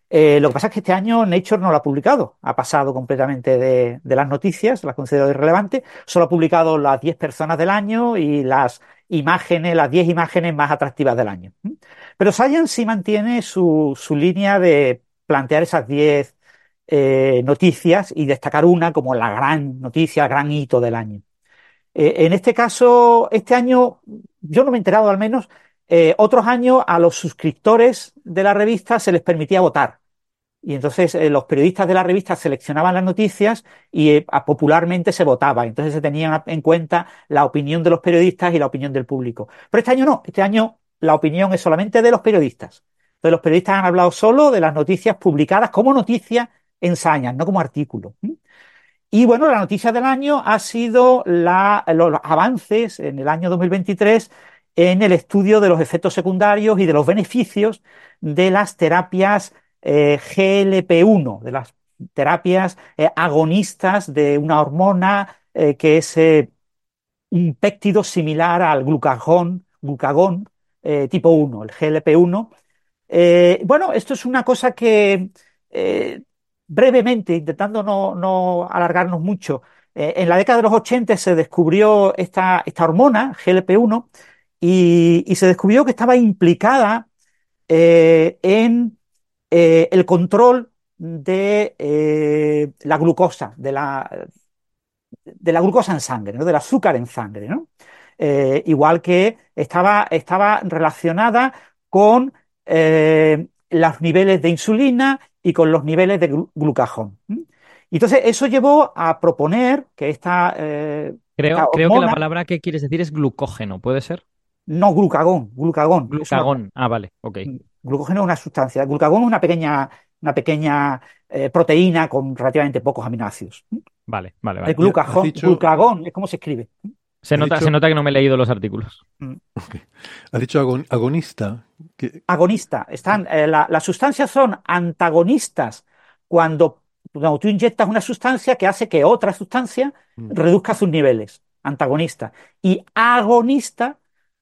Speaker 6: Eh, lo que pasa es que este año Nature no lo ha publicado, ha pasado completamente de, las noticias, las considero irrelevantes, solo ha publicado las 10 personas del año y las imágenes, las 10 imágenes más atractivas del año. Pero Science sí mantiene su, su línea de plantear esas 10 eh, noticias y destacar una como la gran noticia, el gran hito del año. Eh, en este caso, este año, yo no me he enterado al menos, eh, otros años a los suscriptores de la revista se les permitía votar. Y entonces eh, los periodistas de la revista seleccionaban las noticias y eh, popularmente se votaba. Entonces se tenía en cuenta la opinión de los periodistas y la opinión del público. Pero este año no, este año la opinión es solamente de los periodistas. Entonces los periodistas han hablado solo de las noticias publicadas como noticias en Science, no como artículo. Y bueno, la noticia del año ha sido la, los avances en el año 2023 en el estudio de los efectos secundarios y de los beneficios de las terapias eh, GLP-1, de las terapias eh, agonistas de una hormona eh, que es un péptido similar al glucagón, glucagón tipo 1, el GLP-1. Eh, bueno, esto es una cosa que brevemente, intentando no, no alargarnos mucho, en la década de los 80 se descubrió esta, esta hormona, GLP-1, y, y, se descubrió que estaba implicada eh, en eh, el control de eh, la glucosa, de la, de la glucosa en sangre, ¿no? del azúcar en sangre, ¿no? Igual que estaba, estaba relacionada con los niveles de insulina y con los niveles de glu glucagón. Y entonces eso llevó a proponer que esta...
Speaker 5: Creo, esta creo que la palabra que quieres decir es glucógeno, ¿puede ser?
Speaker 6: No, glucagón, glucagón.
Speaker 5: Glucagón, una, ah, vale, ok.
Speaker 6: Glucógeno es una sustancia. Glucagón es una pequeña, una pequeña eh, proteína con relativamente pocos aminoácidos.
Speaker 5: Vale, vale, vale.
Speaker 6: El glucagón, dicho... glucagón es como se escribe.
Speaker 5: Se nota, dicho... se nota, que no me he leído los artículos.
Speaker 4: Okay. Has dicho agon agonista.
Speaker 6: ¿Qué? Agonista. Están, eh, la, las sustancias son antagonistas cuando, cuando, tú inyectas una sustancia que hace que otra sustancia mm. reduzca sus niveles. Antagonista. Y agonista,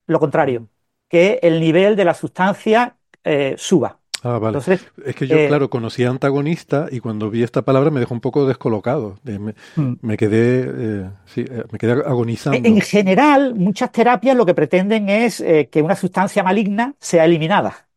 Speaker 6: lo contrario, que el nivel de la sustancia eh, suba.
Speaker 4: Ah, vale. Entonces, es que yo, eh, claro, conocía antagonista y cuando vi esta palabra me dejó un poco descolocado. Me, mm. me quedé, eh, sí, me quedé agonizando.
Speaker 6: En general, muchas terapias lo que pretenden es eh, que una sustancia maligna sea eliminada.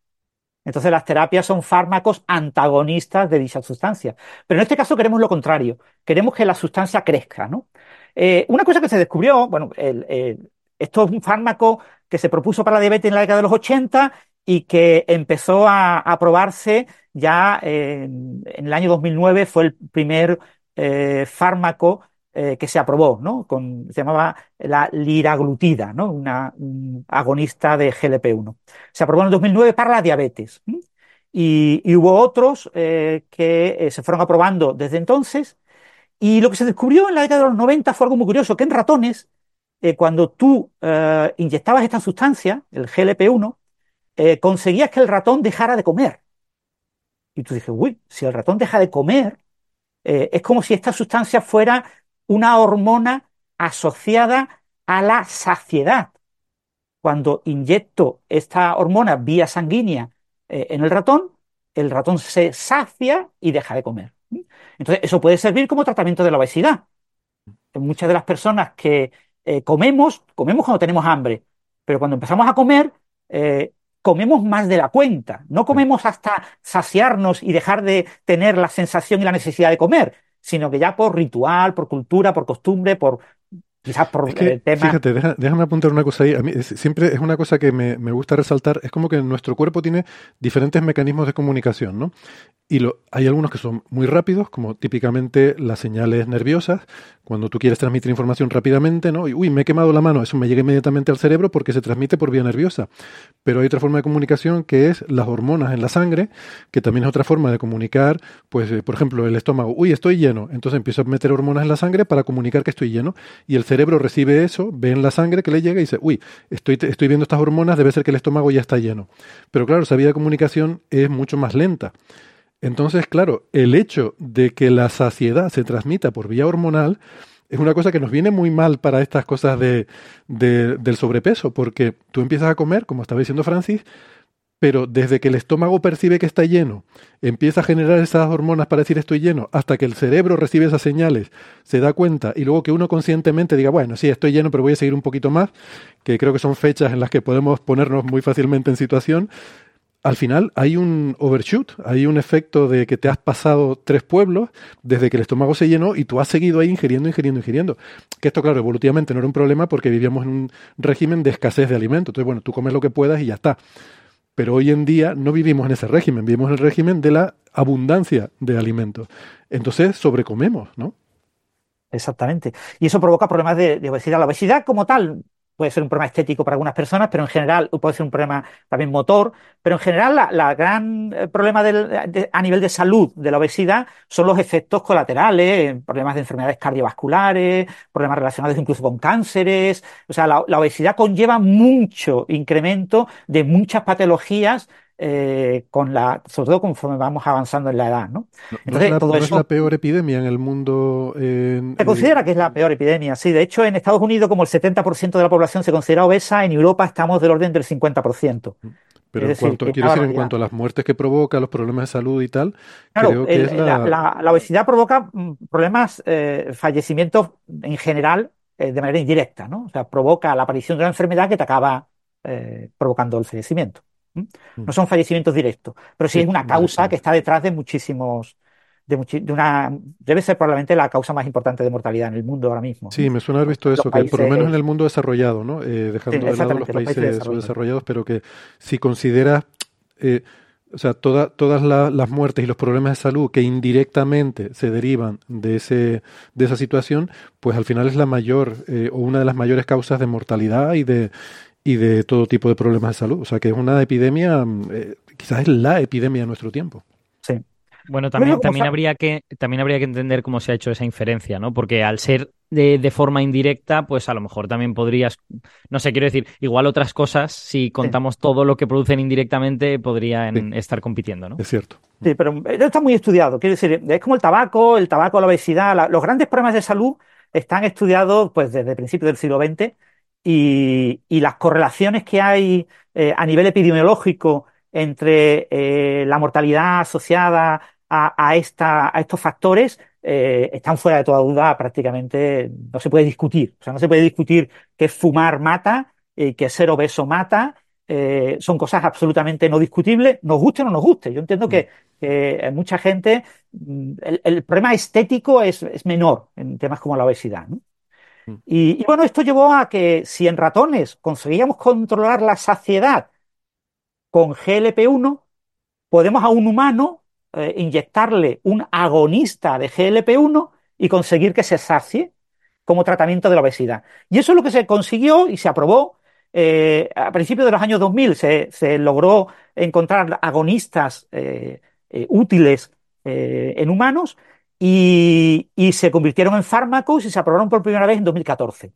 Speaker 6: Entonces, las terapias son fármacos antagonistas de dicha sustancia. Pero en este caso queremos lo contrario. Queremos que la sustancia crezca, ¿no? Eh, una cosa que se descubrió, bueno, el, el, esto es un fármaco que se propuso para la diabetes en la década de los 80 y que empezó a, a probarse ya eh, en el año 2009 fue el primer eh, fármaco eh, que se aprobó, ¿no? Se llamaba la liraglutida, ¿no? Una un agonista de GLP-1. Se aprobó en el 2009 para la diabetes. Y, hubo otros que se fueron aprobando desde entonces. Y lo que se descubrió en la década de los 90 fue algo muy curioso, que en ratones, eh, cuando tú inyectabas esta sustancia, el GLP-1, eh, conseguías que el ratón dejara de comer. Y tú dices, uy, si el ratón deja de comer, eh, es como si esta sustancia fuera una hormona asociada a la saciedad. Cuando inyecto esta hormona vía sanguínea eh, en el ratón, el ratón se sacia y deja de comer. Entonces, eso puede servir como tratamiento de la obesidad. Muchas de las personas que eh, comemos, comemos cuando tenemos hambre, pero cuando empezamos a comer, eh, comemos más de la cuenta. No comemos hasta saciarnos y dejar de tener la sensación y la necesidad de comer, sino que ya por ritual, por cultura, por costumbre, por Quizás por
Speaker 4: Es que,
Speaker 6: el tema.
Speaker 4: fíjate, deja- déjame apuntar una cosa ahí. A mí es- siempre es una cosa que me, me gusta resaltar. Es como que nuestro cuerpo tiene diferentes mecanismos de comunicación, ¿no? Y lo, hay algunos que son muy rápidos, como típicamente las señales nerviosas, cuando tú quieres transmitir información rápidamente, ¿no? Y, uy, me he quemado la mano, eso me llega inmediatamente al cerebro porque se transmite por vía nerviosa. Pero hay otra forma de comunicación que es las hormonas en la sangre, que también es otra forma de comunicar, pues, eh, por ejemplo, el estómago, uy, estoy lleno, entonces empiezo a meter hormonas en la sangre para comunicar que estoy lleno, y el cerebro recibe eso, ve en la sangre que le llega y dice, uy, estoy, estoy viendo estas hormonas, debe ser que el estómago ya está lleno. Pero claro, esa vía de comunicación es mucho más lenta. Entonces, claro, el hecho de que la saciedad se transmita por vía hormonal es una cosa que nos viene muy mal para estas cosas de, de- del sobrepeso, porque tú empiezas a comer, como estaba diciendo Francis, pero desde que el estómago percibe que está lleno, empieza a generar esas hormonas para decir estoy lleno, hasta que el cerebro recibe esas señales, se da cuenta, y luego que uno conscientemente diga, bueno, sí, estoy lleno, pero voy a seguir un poquito más, que creo que son fechas en las que podemos ponernos muy fácilmente en situación, al final hay un overshoot, hay un efecto de que te has pasado tres pueblos desde que el estómago se llenó y tú has seguido ahí ingiriendo, ingiriendo, ingiriendo. Que esto, claro, evolutivamente no era un problema porque vivíamos en un régimen de escasez de alimentos. Entonces, bueno, tú comes lo que puedas y ya está. Pero hoy en día no vivimos en ese régimen, vivimos en el régimen de la abundancia de alimentos. Entonces, sobrecomemos, ¿no?
Speaker 6: Exactamente. Y eso provoca problemas de, de obesidad. La obesidad como tal puede ser un problema estético para algunas personas, pero en general puede ser un problema también motor, pero en general la, gran eh, problema a nivel de salud de la obesidad son los efectos colaterales, problemas de enfermedades cardiovasculares, problemas relacionados incluso con cánceres. O sea, la obesidad conlleva mucho incremento de muchas patologías eh, con la, sobre todo conforme vamos avanzando en la edad, ¿no?
Speaker 4: No, no
Speaker 6: Entonces,
Speaker 4: es la, no es
Speaker 6: eso-
Speaker 4: la peor epidemia en el mundo.
Speaker 6: Se considera que es la peor epidemia, sí. De hecho, en Estados Unidos, como el 70% de la población se considera obesa, en Europa estamos del orden del 50%.
Speaker 4: Pero
Speaker 6: es
Speaker 4: en cuanto, decir, en cuanto a las muertes que provoca, los problemas de salud y tal,
Speaker 6: Claro,
Speaker 4: creo que
Speaker 6: el-
Speaker 4: es la...
Speaker 6: la, obesidad provoca mm, problemas, eh, fallecimientos en general eh, de manera indirecta, ¿no? O sea, provoca la aparición de una enfermedad que te acaba eh, provocando el fallecimiento. ¿M? No son fallecimientos directos, pero sí,
Speaker 4: Sí,
Speaker 6: es una causa que está detrás de muchísimos, de, de una, debe ser probablemente la causa más importante de mortalidad en el mundo ahora mismo.
Speaker 4: Sí, me suena haber visto
Speaker 6: Los
Speaker 4: eso, que por lo menos en el mundo desarrollado, ¿no? Eh, dejando
Speaker 6: Sí,
Speaker 4: de lado los países,
Speaker 6: desarrollados.
Speaker 4: subdesarrollados, pero que si consideras, eh, o sea, toda- todas la- las muertes y los problemas de salud que indirectamente se derivan de ese, de esa situación, pues al final es la mayor eh, o una de las mayores causas de mortalidad y de y de todo tipo de problemas de salud. O sea, que es una epidemia, mm, eh, quizás es la epidemia de nuestro tiempo.
Speaker 6: Sí.
Speaker 5: Bueno, también, también habría que, también habría que entender cómo se ha hecho esa inferencia, ¿no? Porque al ser de, de forma indirecta, pues a lo mejor también podrías, no sé, quiero decir, igual otras cosas, si contamos todo lo que producen indirectamente, podrían estar compitiendo, ¿no?
Speaker 4: Es cierto.
Speaker 6: Sí, pero esto está muy estudiado. Quiero decir, es como el tabaco, el tabaco, la obesidad. la- los grandes problemas de salud están estudiados pues, desde principios del siglo XX y, y las correlaciones que hay eh, a nivel epidemiológico entre eh, la mortalidad asociada a, a esta, a estos factores eh, están fuera de toda duda, prácticamente no se puede discutir. O sea, no se puede discutir que fumar mata, eh, que ser obeso mata. eh, son cosas absolutamente no discutibles, nos guste o no nos guste. Yo entiendo que, que mucha gente, mm, el, el problema estético es, es menor en temas como la obesidad. ¿no?
Speaker 4: Mm.
Speaker 6: Y, bueno, esto llevó a que si en ratones conseguíamos controlar la saciedad con GLP-1, podemos a un humano eh, inyectarle un agonista de GLP-1 y conseguir que se sacie como tratamiento de la obesidad. Y eso es lo que se consiguió y se aprobó. eh, a principios de los años 2000 se, se logró encontrar agonistas eh, útiles en humanos y, se convirtieron en fármacos y se aprobaron por primera vez en 2014.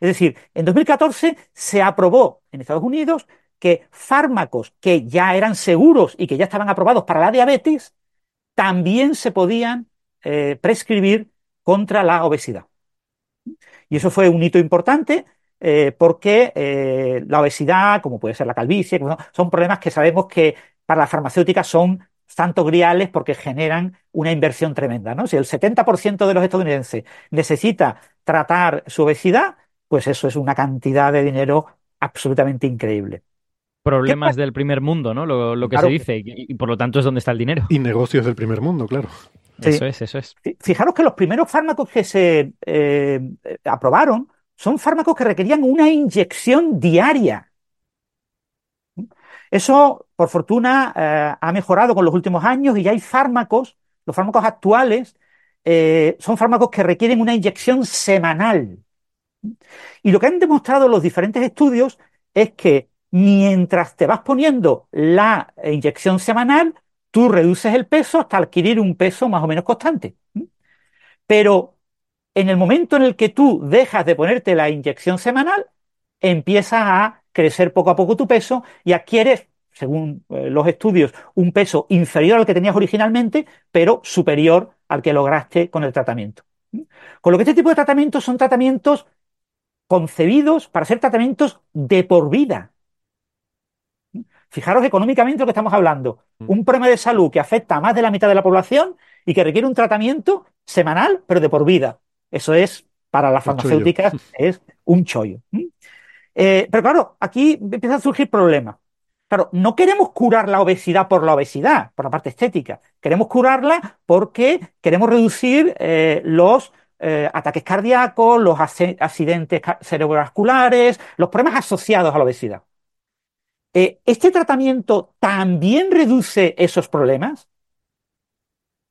Speaker 6: Es decir, en 2014 se aprobó en Estados Unidos que fármacos que ya eran seguros y que ya estaban aprobados para la diabetes también se podían eh, prescribir contra la obesidad. Y eso fue un hito importante eh, porque eh, la obesidad, como puede ser la calvicie, son problemas que sabemos que para las farmacéuticas son santos griales porque generan una inversión tremenda. ¿no? Si el 70% de los estadounidenses necesita tratar su obesidad, pues eso es una cantidad de dinero absolutamente increíble.
Speaker 5: Problemas del primer mundo, ¿no? Lo, lo que
Speaker 6: Claro.
Speaker 5: se dice, y, y por lo tanto es donde está el dinero.
Speaker 4: Y negocios del primer mundo, claro.
Speaker 6: Sí.
Speaker 5: Eso es, eso es.
Speaker 6: Fijaros que los primeros fármacos que se eh, aprobaron son fármacos que requerían una inyección diaria. Eso, por fortuna, eh, ha mejorado con los últimos años y ya hay fármacos, los fármacos actuales, eh, son fármacos que requieren una inyección semanal. Y lo que han demostrado los diferentes estudios es que mientras te vas poniendo la inyección semanal, tú reduces el peso hasta adquirir un peso más o menos constante. Pero en el momento en el que tú dejas de ponerte la inyección semanal, empiezas a crecer poco a poco tu peso y adquieres, según eh, los estudios, un peso inferior al que tenías originalmente, pero superior al que lograste con el tratamiento. Con lo que este tipo de tratamientos son tratamientos concebidos para ser tratamientos de por vida. Fijaros económicamente lo que estamos hablando. Un problema de salud que afecta a más de la mitad de la población y que requiere un tratamiento semanal, pero de por vida. Eso es, para las farmacéuticas, es un chollo. Eh, pero claro, aquí empiezan a surgir problemas. Claro, no queremos curar la obesidad por la obesidad, por la parte estética. Queremos curarla porque queremos reducir eh, los eh, ataques cardíacos, los accidentes cerebrovasculares, los problemas asociados a la obesidad. ¿Este tratamiento también reduce esos problemas?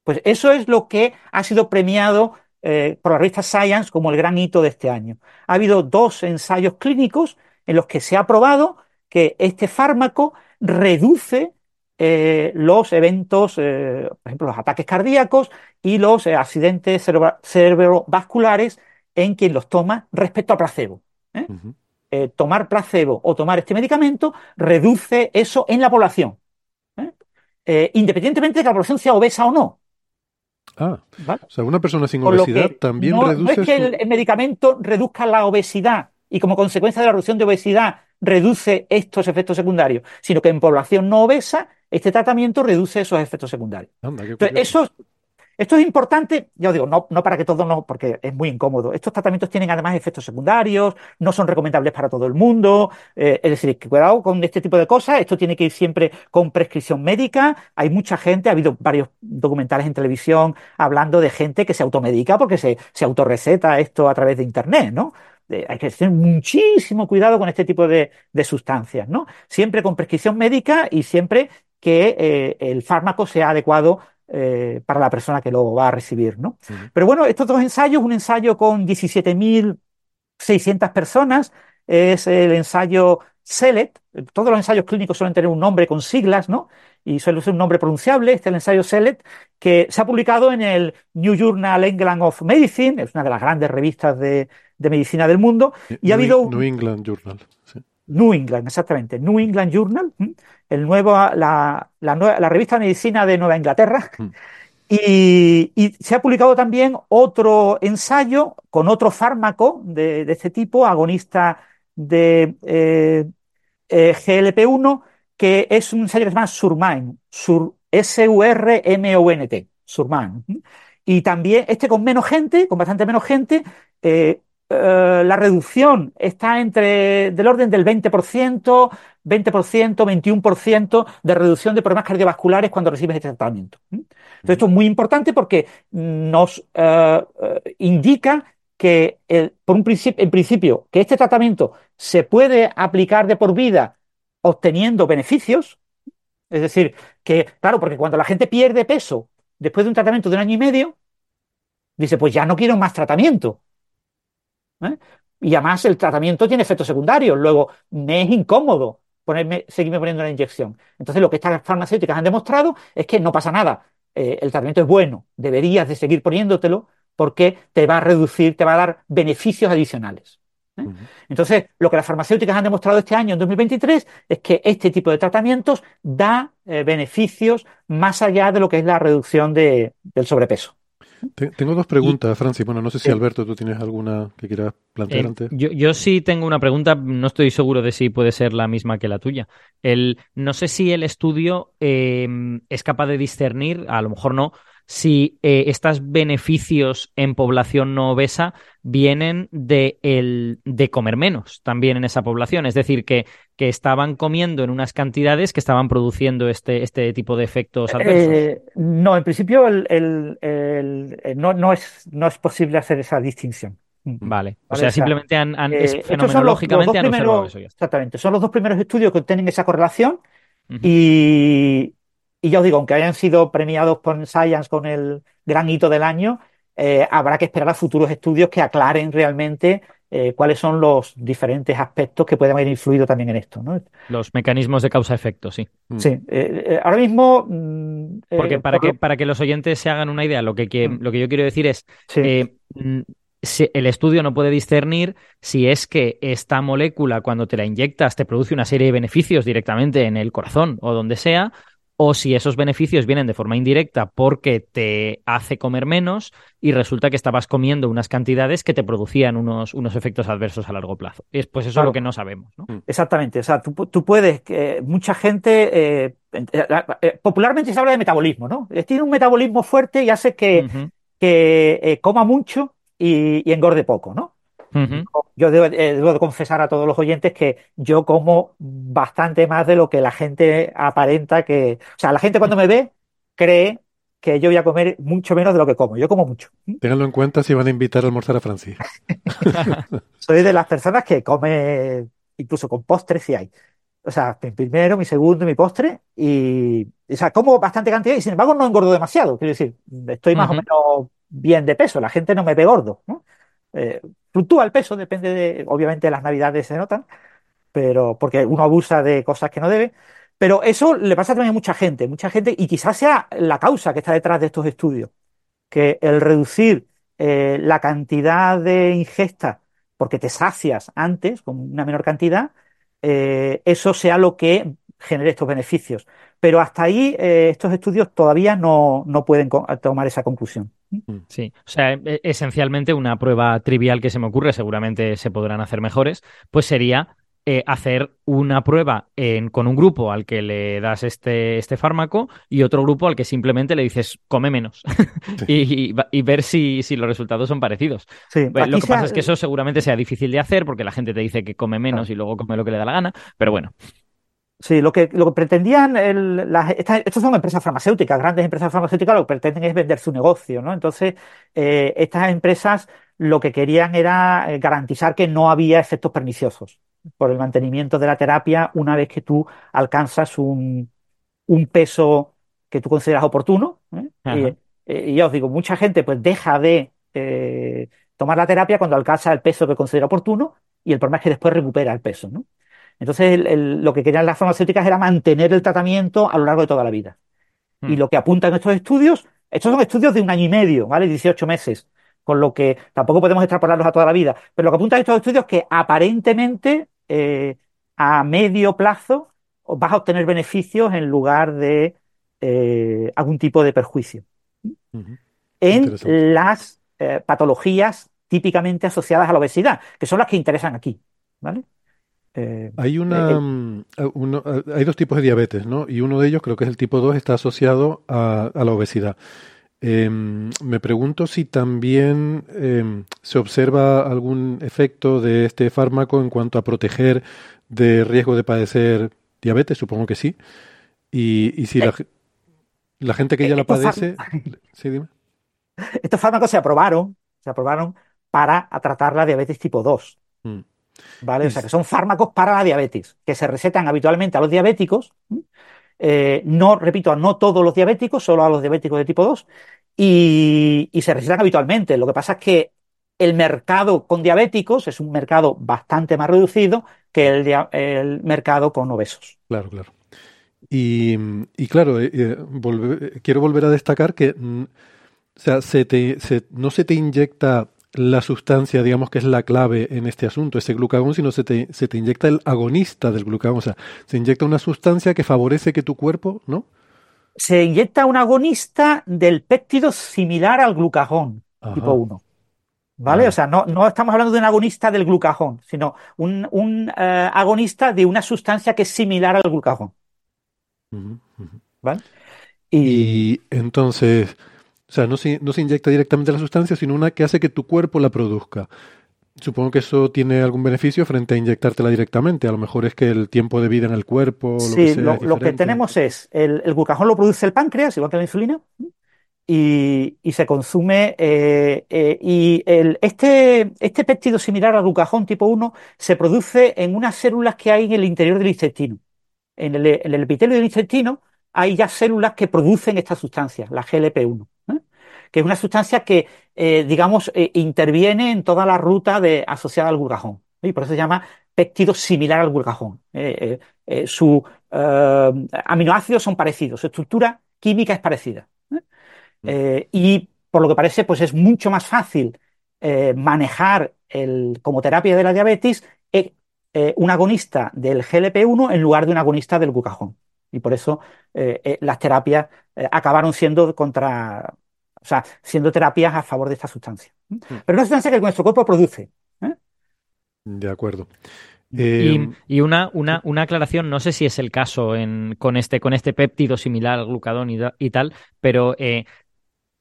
Speaker 6: Pues eso es lo que ha sido premiado eh, por la revista Science como el gran hito de este año. Ha habido dos ensayos clínicos en los que se ha probado que este fármaco reduce eh, los eventos, eh, por ejemplo, los ataques cardíacos y los accidentes cerebrovasculares en quien los toma respecto a placebo. tomar placebo o tomar este medicamento reduce eso en la población, independientemente de que la población sea obesa o no.
Speaker 4: Ah, o sea, una persona sin obesidad también reduce.
Speaker 6: No es que el, medicamento reduzca la obesidad y como consecuencia de la reducción de obesidad reduce estos efectos secundarios, sino que en población no obesa este tratamiento reduce esos efectos secundarios. Entonces, eso esto es importante, ya os digo, no, para que todos no, porque es muy incómodo. Estos tratamientos tienen además efectos secundarios, no son recomendables para todo el mundo. Eh, es decir, cuidado con este tipo de cosas. Esto tiene que ir siempre con prescripción médica. Hay mucha gente, ha habido varios documentales en televisión hablando de gente que se automedica porque se, se autorreceta esto a través de Internet, ¿no? hay que tener muchísimo cuidado con este tipo de, sustancias, ¿no? Siempre con prescripción médica y siempre que eh, el fármaco sea adecuado eh, para la persona que lo va a recibir, ¿no? Pero bueno, estos dos ensayos, un ensayo con 17.600 personas, es el ensayo SELECT. Todos los ensayos clínicos suelen tener un nombre con siglas, ¿no? Y suele ser un nombre pronunciable. Este es el ensayo SELECT, que se ha publicado en el New Journal England of Medicine, es una de las grandes revistas de, medicina del mundo. Y ha habido.
Speaker 4: New England Journal.
Speaker 6: New England, exactamente. New England Journal, el nuevo, la, la, revista de medicina de Nueva Inglaterra. Mm. Y, se ha publicado también otro ensayo con otro fármaco de, este tipo, agonista de eh, eh, GLP-1, que es un ensayo que se llama Surmain, Sur, S-U-R-M-O-N-T, Surmain. Y también este con menos gente, con bastante menos gente, eh, eh, la reducción está entre del orden del 20%, 20%, 21% de reducción de problemas cardiovasculares cuando recibes este tratamiento. Entonces, esto es muy importante porque nos eh, eh, indica que, por un principio, en principio, que este tratamiento se puede aplicar de por vida obteniendo beneficios. Es decir, que, claro, porque cuando la gente pierde peso después de un tratamiento de un año y medio, dice, pues ya no quiero más tratamiento ¿eh? Y además el tratamiento tiene efectos secundarios. Luego, me es incómodo ponerme, seguirme poniendo la inyección. Entonces, lo que estas farmacéuticas han demostrado es que no pasa nada. Eh, el tratamiento es bueno, deberías de seguir poniéndotelo porque te va a reducir, te va a dar beneficios adicionales. ¿eh? Entonces, lo que las farmacéuticas han demostrado este año, en 2023, es que este tipo de tratamientos da beneficios más allá de lo que es la reducción del sobrepeso.
Speaker 4: Tengo dos preguntas, Francis. Bueno, no sé si Alberto, tú tienes alguna que quieras plantear
Speaker 5: eh,
Speaker 4: antes.
Speaker 5: Yo, sí tengo una pregunta, no estoy seguro de si puede ser la misma que la tuya. El, no sé si el estudio eh, es capaz de discernir, a lo mejor no, si eh, estos beneficios en población no obesa vienen de, el, de comer menos también en esa población. Es decir, que, que estaban comiendo en unas cantidades que estaban produciendo este, este tipo de efectos adversos.
Speaker 6: Eh, no, en principio el, el, no, no, es, no es posible hacer esa distinción.
Speaker 5: Vale. O sea, simplemente han, han-
Speaker 6: Eh, los-
Speaker 5: fenomenológicamente
Speaker 6: los dos
Speaker 5: han observado
Speaker 6: primeros-
Speaker 5: eso. ya.
Speaker 6: Exactamente, son los dos primeros estudios que tienen esa correlación y, y ya os digo, aunque hayan sido premiados por Science con el gran hito del año, eh, habrá que esperar a futuros estudios que aclaren realmente eh, cuáles son los diferentes aspectos que pueden haber influido también en esto, ¿no?
Speaker 5: Los mecanismos de causa-efecto, sí.
Speaker 4: Mm.
Speaker 6: Sí, eh, eh, ahora mismo... mm, eh,
Speaker 5: Porque para
Speaker 6: por
Speaker 5: que,
Speaker 6: lo-
Speaker 5: para que los oyentes se hagan una idea, lo que, que-
Speaker 6: Mm.
Speaker 5: lo que yo quiero decir es,
Speaker 6: sí.
Speaker 5: si- el estudio no puede discernir si es que esta molécula, cuando te la inyectas, te produce una serie de beneficios directamente en el corazón o donde sea, o si esos beneficios vienen de forma indirecta porque te hace comer menos y resulta que estabas comiendo unas cantidades que te producían unos, unos efectos adversos a largo plazo. Es pues eso
Speaker 6: Claro.
Speaker 5: lo que no sabemos, ¿no?
Speaker 6: Exactamente, o sea, tú, tú puedes, que mucha gente, eh, eh, eh, popularmente se habla de metabolismo, ¿no? Eh, Tiene un metabolismo fuerte y hace que, que, eh, coma mucho y, y engorde poco, ¿no? Yo debo, eh, debo de confesar a todos los oyentes que yo como bastante más de lo que la gente aparenta que... O sea, la gente cuando me ve cree que yo voy a comer mucho menos de lo que como. Yo como mucho.
Speaker 4: Ténganlo en cuenta si van a invitar a almorzar a Francis.
Speaker 6: Soy de las personas que come incluso con postres si hay. O sea, mi primero, mi segundo, mi postre y, o sea, como bastante cantidad y sin embargo no engordo demasiado. Quiero decir, estoy más o menos bien de peso. La gente no me ve gordo, ¿no? Eh, fluctúa el peso, depende de, obviamente las navidades se notan, pero porque uno abusa de cosas que no debe. Pero eso le pasa también a mucha gente, mucha gente, y quizás sea la causa que está detrás de estos estudios, que el reducir eh, la cantidad de ingesta porque te sacias antes con una menor cantidad, eh, eso sea lo que genere estos beneficios. Pero hasta ahí eh, estos estudios todavía no, no pueden tomar esa conclusión.
Speaker 5: Sí, o sea, e- esencialmente una prueba trivial que se me ocurre, seguramente se podrán hacer mejores, pues sería eh, hacer una prueba en- con un grupo al que le das este, este fármaco y otro grupo al que simplemente le dices come menos y, y va- y ver si, si los resultados son parecidos.
Speaker 6: Sí,
Speaker 5: lo que pasa es que eso seguramente sea difícil de hacer porque la gente te dice que come menos y luego come lo que le da la gana, pero bueno.
Speaker 6: Sí, lo que, lo que pretendían, el- las, estas, estas son empresas farmacéuticas, grandes empresas farmacéuticas, lo que pretenden es vender su negocio, ¿no? Entonces, eh, estas empresas lo que querían era eh, garantizar que no había efectos perniciosos por el mantenimiento de la terapia una vez que tú alcanzas un, un peso que tú consideras oportuno. ¿eh? Y, eh, y ya os digo, mucha gente pues deja de eh, tomar la terapia cuando alcanza el peso que considera oportuno y el problema es que después recupera el peso, ¿no? Entonces, el- el- lo que querían las farmacéuticas era mantener el tratamiento a lo largo de toda la vida. Y
Speaker 5: Mm.
Speaker 6: lo que apuntan estos estudios, estos son estudios de un año y medio, ¿vale? 18 meses, con lo que tampoco podemos extrapolarlos a toda la vida. Pero lo que apuntan estos estudios es que aparentemente eh, a medio plazo vas a obtener beneficios en lugar de eh, algún tipo de perjuicio en las eh, patologías típicamente asociadas a la obesidad, que son las que interesan aquí, ¿vale? Eh,
Speaker 4: Hay una,
Speaker 6: eh,
Speaker 4: mm, uno- a- hay dos tipos de diabetes, ¿no? Y uno de ellos, creo que es el tipo 2, está asociado a, a la obesidad. Em, me pregunto si también em, se observa algún efecto de este fármaco en cuanto a proteger de riesgo de padecer diabetes, supongo que sí. Y, y si la, ge- la gente que ya la padece... Sí, dime.
Speaker 6: Estos fármacos se aprobaron, se aprobaron para tratar la diabetes tipo 2,
Speaker 4: Mm.
Speaker 6: ¿Vale? O sea, que son fármacos para la diabetes, que se recetan habitualmente a los diabéticos. Eh, no, repito, a no todos los diabéticos, solo a los diabéticos de tipo 2, y, y se recetan habitualmente. Lo que pasa es que el mercado con diabéticos es un mercado bastante más reducido que el, el mercado con obesos.
Speaker 4: Claro, claro. Y, y claro, eh, volve- eh, quiero volver a destacar que mm, o sea, se te, se- no se te inyecta la sustancia, digamos que es la clave en este asunto, ese glucagón, sino se te, se te inyecta el agonista del glucagón. O sea, se inyecta una sustancia que favorece que tu cuerpo, ¿no?
Speaker 6: Se inyecta un agonista del péptido similar al glucagón,
Speaker 4: Ajá.
Speaker 6: tipo 1. ¿Vale? O sea, no, no estamos hablando de un agonista del glucagón, sino un, un, eh, agonista de una sustancia que es similar al glucagón. ¿Vale? Y,
Speaker 4: Y entonces, o sea, no se, no se inyecta directamente la sustancia, sino una que hace que tu cuerpo la produzca. Supongo que eso tiene algún beneficio frente a inyectártela directamente. A lo mejor es que el tiempo de vida en el cuerpo, lo que
Speaker 6: sí,
Speaker 4: sea,
Speaker 6: lo,
Speaker 4: es
Speaker 6: lo que tenemos es, el, el glucagón lo produce el páncreas, igual que la insulina, y, se consume. Eh, eh, y el, este, este péptido similar al glucagón tipo 1 se produce en unas células que hay en el interior del intestino. En el, epitelio del intestino hay ya células que producen esta sustancia, la GLP-1, ¿eh? Que es una sustancia que, digamos, interviene en toda la ruta de, asociada al glucagón. Y por eso se llama péptido similar al glucagón. sus aminoácidos son parecidos, su estructura química es parecida. Eh, y por lo que parece, pues es mucho más fácil eh, manejar el, como terapia de la diabetes eh, un agonista del GLP-1 en lugar de un agonista del glucagón. Y por eso las terapias acabaron siendo contra, o sea, siendo terapias a favor de esta sustancia. Mm. Pero es una sustancia que nuestro cuerpo produce.
Speaker 4: De acuerdo.
Speaker 5: y, una, una, una, aclaración, no sé si es el caso en, con, este, con este péptido similar al glucagón y, y tal, pero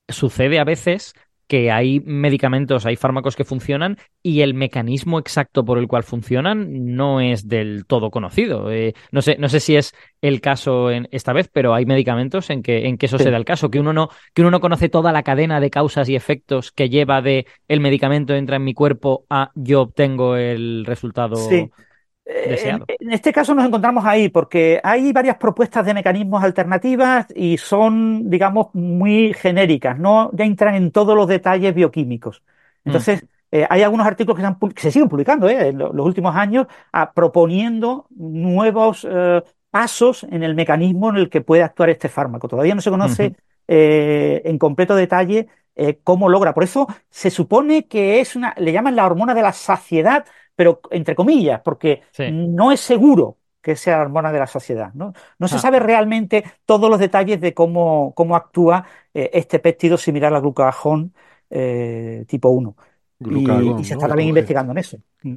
Speaker 5: sucede a veces que hay medicamentos, hay fármacos que funcionan y el mecanismo exacto por el cual funcionan no es del todo conocido. Eh, no, sé, no sé si es el caso en esta vez, pero hay medicamentos en que, en que eso se da el caso, que uno, no, que uno no conoce toda la cadena de causas y efectos que lleva de el medicamento entra en mi cuerpo a yo obtengo el resultado.
Speaker 6: En, este caso nos encontramos ahí porque hay varias propuestas de mecanismos alternativas y son, digamos, muy genéricas, no ya entran en todos los detalles bioquímicos. Entonces, mm. eh, hay algunos artículos que se, siguen publicando eh, en los últimos años proponiendo nuevos eh, pasos en el mecanismo en el que puede actuar este fármaco. Todavía no se conoce en completo detalle cómo logra. Por eso se supone que es una, le llaman la hormona de la saciedad, pero entre comillas, porque no es seguro que sea la hormona de la sociedad. No, no se ah. sabe realmente todos los detalles de cómo, cómo actúa eh, este péptido similar al glucagón eh, tipo 1. y, se está también investigando en eso. Mm.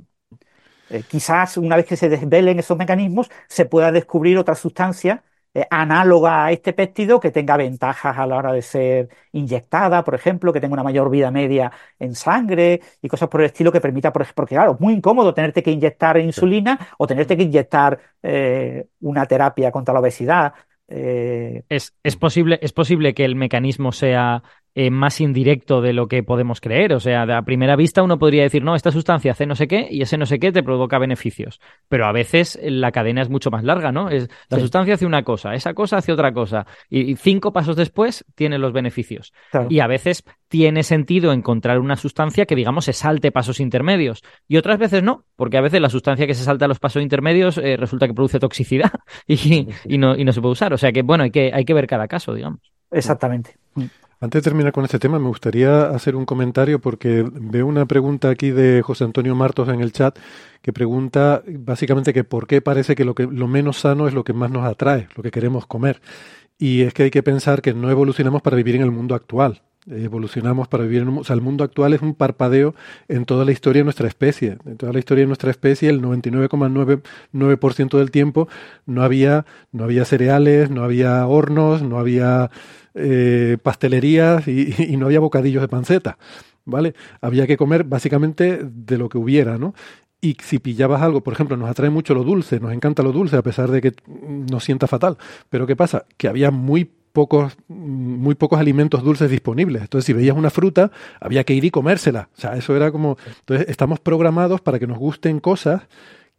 Speaker 6: Eh, quizás una vez que se desvelen esos mecanismos, se pueda descubrir otra sustancia eh, análoga a este péptido que tenga ventajas a la hora de ser inyectada, por ejemplo, que tenga una mayor vida media en sangre y cosas por el estilo que permita, por ejemplo, porque claro, es muy incómodo tenerte que inyectar insulina o tenerte que inyectar eh, una terapia contra la obesidad.
Speaker 5: Eh, es, es, posible, es posible que el mecanismo sea eh, más indirecto de lo que podemos creer. O sea, a primera vista uno podría decir, no, esta sustancia hace no sé qué y ese no sé qué te provoca beneficios. Pero a veces la cadena es mucho más larga, ¿no? Es, la sustancia hace una cosa, esa cosa hace otra cosa. Y, cinco pasos después tiene los beneficios. Y a veces tiene sentido encontrar una sustancia que, digamos, se salte pasos intermedios. Y otras veces no, porque a veces la sustancia que se salta a los pasos intermedios eh, resulta que produce toxicidad y, y, no, y no se puede usar. O sea que, bueno, hay que, hay que ver cada caso, digamos.
Speaker 6: Exactamente.
Speaker 4: Antes de terminar con este tema, me gustaría hacer un comentario porque veo una pregunta aquí de José Antonio Martos en el chat que pregunta básicamente que por qué parece que lo, que lo menos sano es lo que más nos atrae, lo que queremos comer. Y es que hay que pensar que no evolucionamos para vivir en el mundo actual. Evolucionamos para vivir en un... O sea, el mundo actual es un parpadeo en toda la historia de nuestra especie. En toda la historia de nuestra especie, el 99,99% del tiempo no había, no había cereales, no había hornos, no había eh, pastelerías y, no había bocadillos de panceta, ¿vale? Había que comer básicamente de lo que hubiera, ¿no? Y si pillabas algo, por ejemplo, nos atrae mucho lo dulce, nos encanta lo dulce, a pesar de que nos sienta fatal. Pero ¿qué pasa? Que había muy pocos, muy pocos alimentos dulces disponibles. Entonces, si veías una fruta, había que ir y comérsela. O sea, eso era como. Entonces, estamos programados para que nos gusten cosas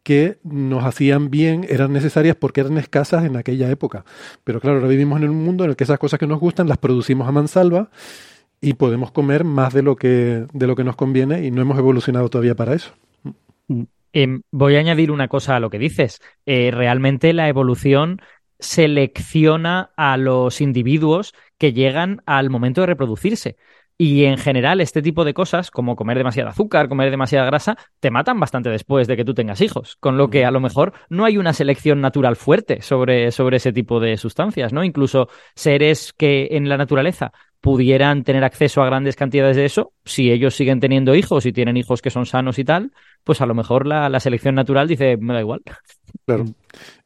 Speaker 4: que nos hacían bien, eran necesarias porque eran escasas en aquella época. Pero claro, ahora vivimos en un mundo en el que esas cosas que nos gustan las producimos a mansalva y podemos comer más de lo que, de lo que nos conviene y no hemos evolucionado todavía para eso.
Speaker 5: Em, voy a añadir una cosa a lo que dices. Eh, realmente la evolución selecciona a los individuos que llegan al momento de reproducirse. Y en general, este tipo de cosas, como comer demasiado azúcar, comer demasiada grasa, te matan bastante después de que tú tengas hijos. Con lo que a lo mejor no hay una selección natural fuerte sobre, sobre ese tipo de sustancias, ¿no? Incluso seres que en la naturaleza pudieran tener acceso a grandes cantidades de eso, si ellos siguen teniendo hijos y tienen hijos que son sanos y tal, pues a lo mejor la, selección natural dice, me da igual.
Speaker 4: Claro.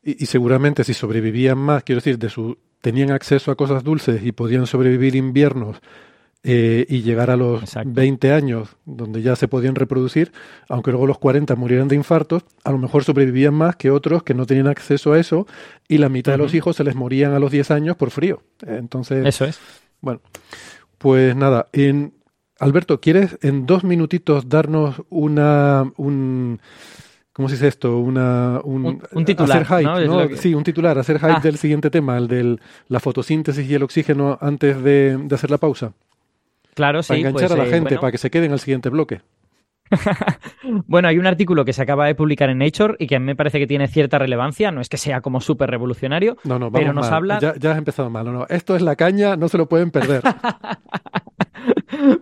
Speaker 4: Y, y, seguramente si sobrevivían más, quiero decir, de su tenían acceso a cosas dulces y podían sobrevivir inviernos eh, y llegar a los 20 años, donde ya se podían reproducir, aunque luego los 40 murieran de infartos, a lo mejor sobrevivían más que otros que no tenían acceso a eso y la mitad de los hijos se les morían a los 10 años por frío. Entonces,
Speaker 5: eso es.
Speaker 4: Bueno, Pues nada, en, Alberto, ¿quieres en dos minutitos darnos una... Un, ¿Cómo se dice esto? Una,
Speaker 5: un, titular.
Speaker 4: Hacer hype, Sí, un titular, hacer hype ah. del siguiente tema, el de la fotosíntesis y el oxígeno antes de, hacer la pausa.
Speaker 5: Claro, sí.
Speaker 4: Para enganchar
Speaker 5: pues,
Speaker 4: a la eh, gente, para que se queden al siguiente bloque.
Speaker 5: bueno, hay un artículo que se acaba de publicar en Nature y que a mí me parece que tiene cierta relevancia. No es que sea como súper revolucionario, no, no, pero nos habla.
Speaker 4: Ya, ya, has empezado mal. No, no. Esto es la caña, no se lo pueden perder.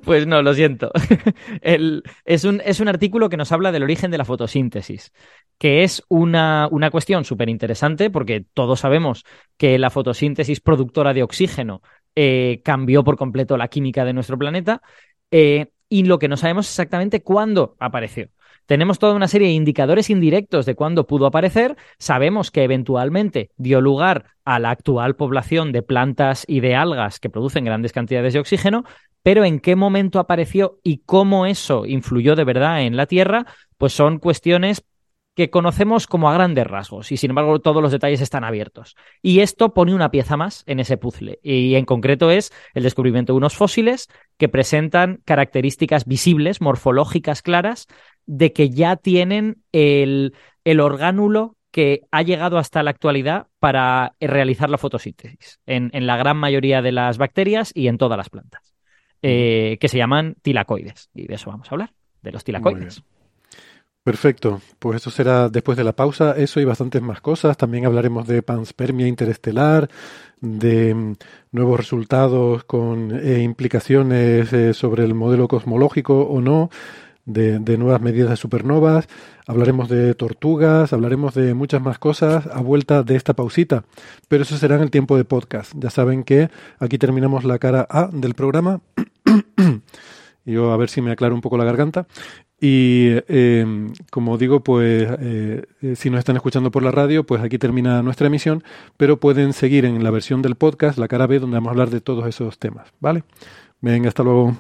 Speaker 5: Pues no, lo siento. es, un, es, un, artículo que nos habla del origen de la fotosíntesis, que es una, una cuestión súper interesante porque todos sabemos que la fotosíntesis productora de oxígeno eh, cambió por completo la química de nuestro planeta eh, y lo que no sabemos exactamente cuándo apareció. Tenemos toda una serie de indicadores indirectos de cuándo pudo aparecer. Sabemos que eventualmente dio lugar a la actual población de plantas y de algas que producen grandes cantidades de oxígeno, pero en qué momento apareció y cómo eso influyó de verdad en la Tierra, pues son cuestiones que conocemos como a grandes rasgos y sin embargo todos los detalles están abiertos. Y esto pone una pieza más en ese puzzle y en concreto es el descubrimiento de unos fósiles que presentan características visibles, morfológicas claras, de que ya tienen el, el orgánulo que ha llegado hasta la actualidad para realizar la fotosíntesis en, en la gran mayoría de las bacterias y en todas las plantas, eh, que se llaman tilacoides. Y de eso vamos a hablar, de los tilacoides.
Speaker 4: Perfecto, pues eso será después de la pausa, eso y bastantes más cosas. También hablaremos de panspermia interestelar, de mm, nuevos resultados con eh, implicaciones eh, sobre el modelo cosmológico o no, de, de, nuevas medidas de supernovas, hablaremos de tortugas, hablaremos de muchas más cosas a vuelta de esta pausita. Pero eso será en el tiempo de podcast. Ya saben que aquí terminamos la cara A del programa. Yo a ver si me aclaro un poco la garganta. Y em, como digo, pues eh, eh, si nos están escuchando por la radio, pues aquí termina nuestra emisión, pero pueden seguir en la versión del podcast, la cara B, donde vamos a hablar de todos esos temas, ¿vale? Venga, hasta luego.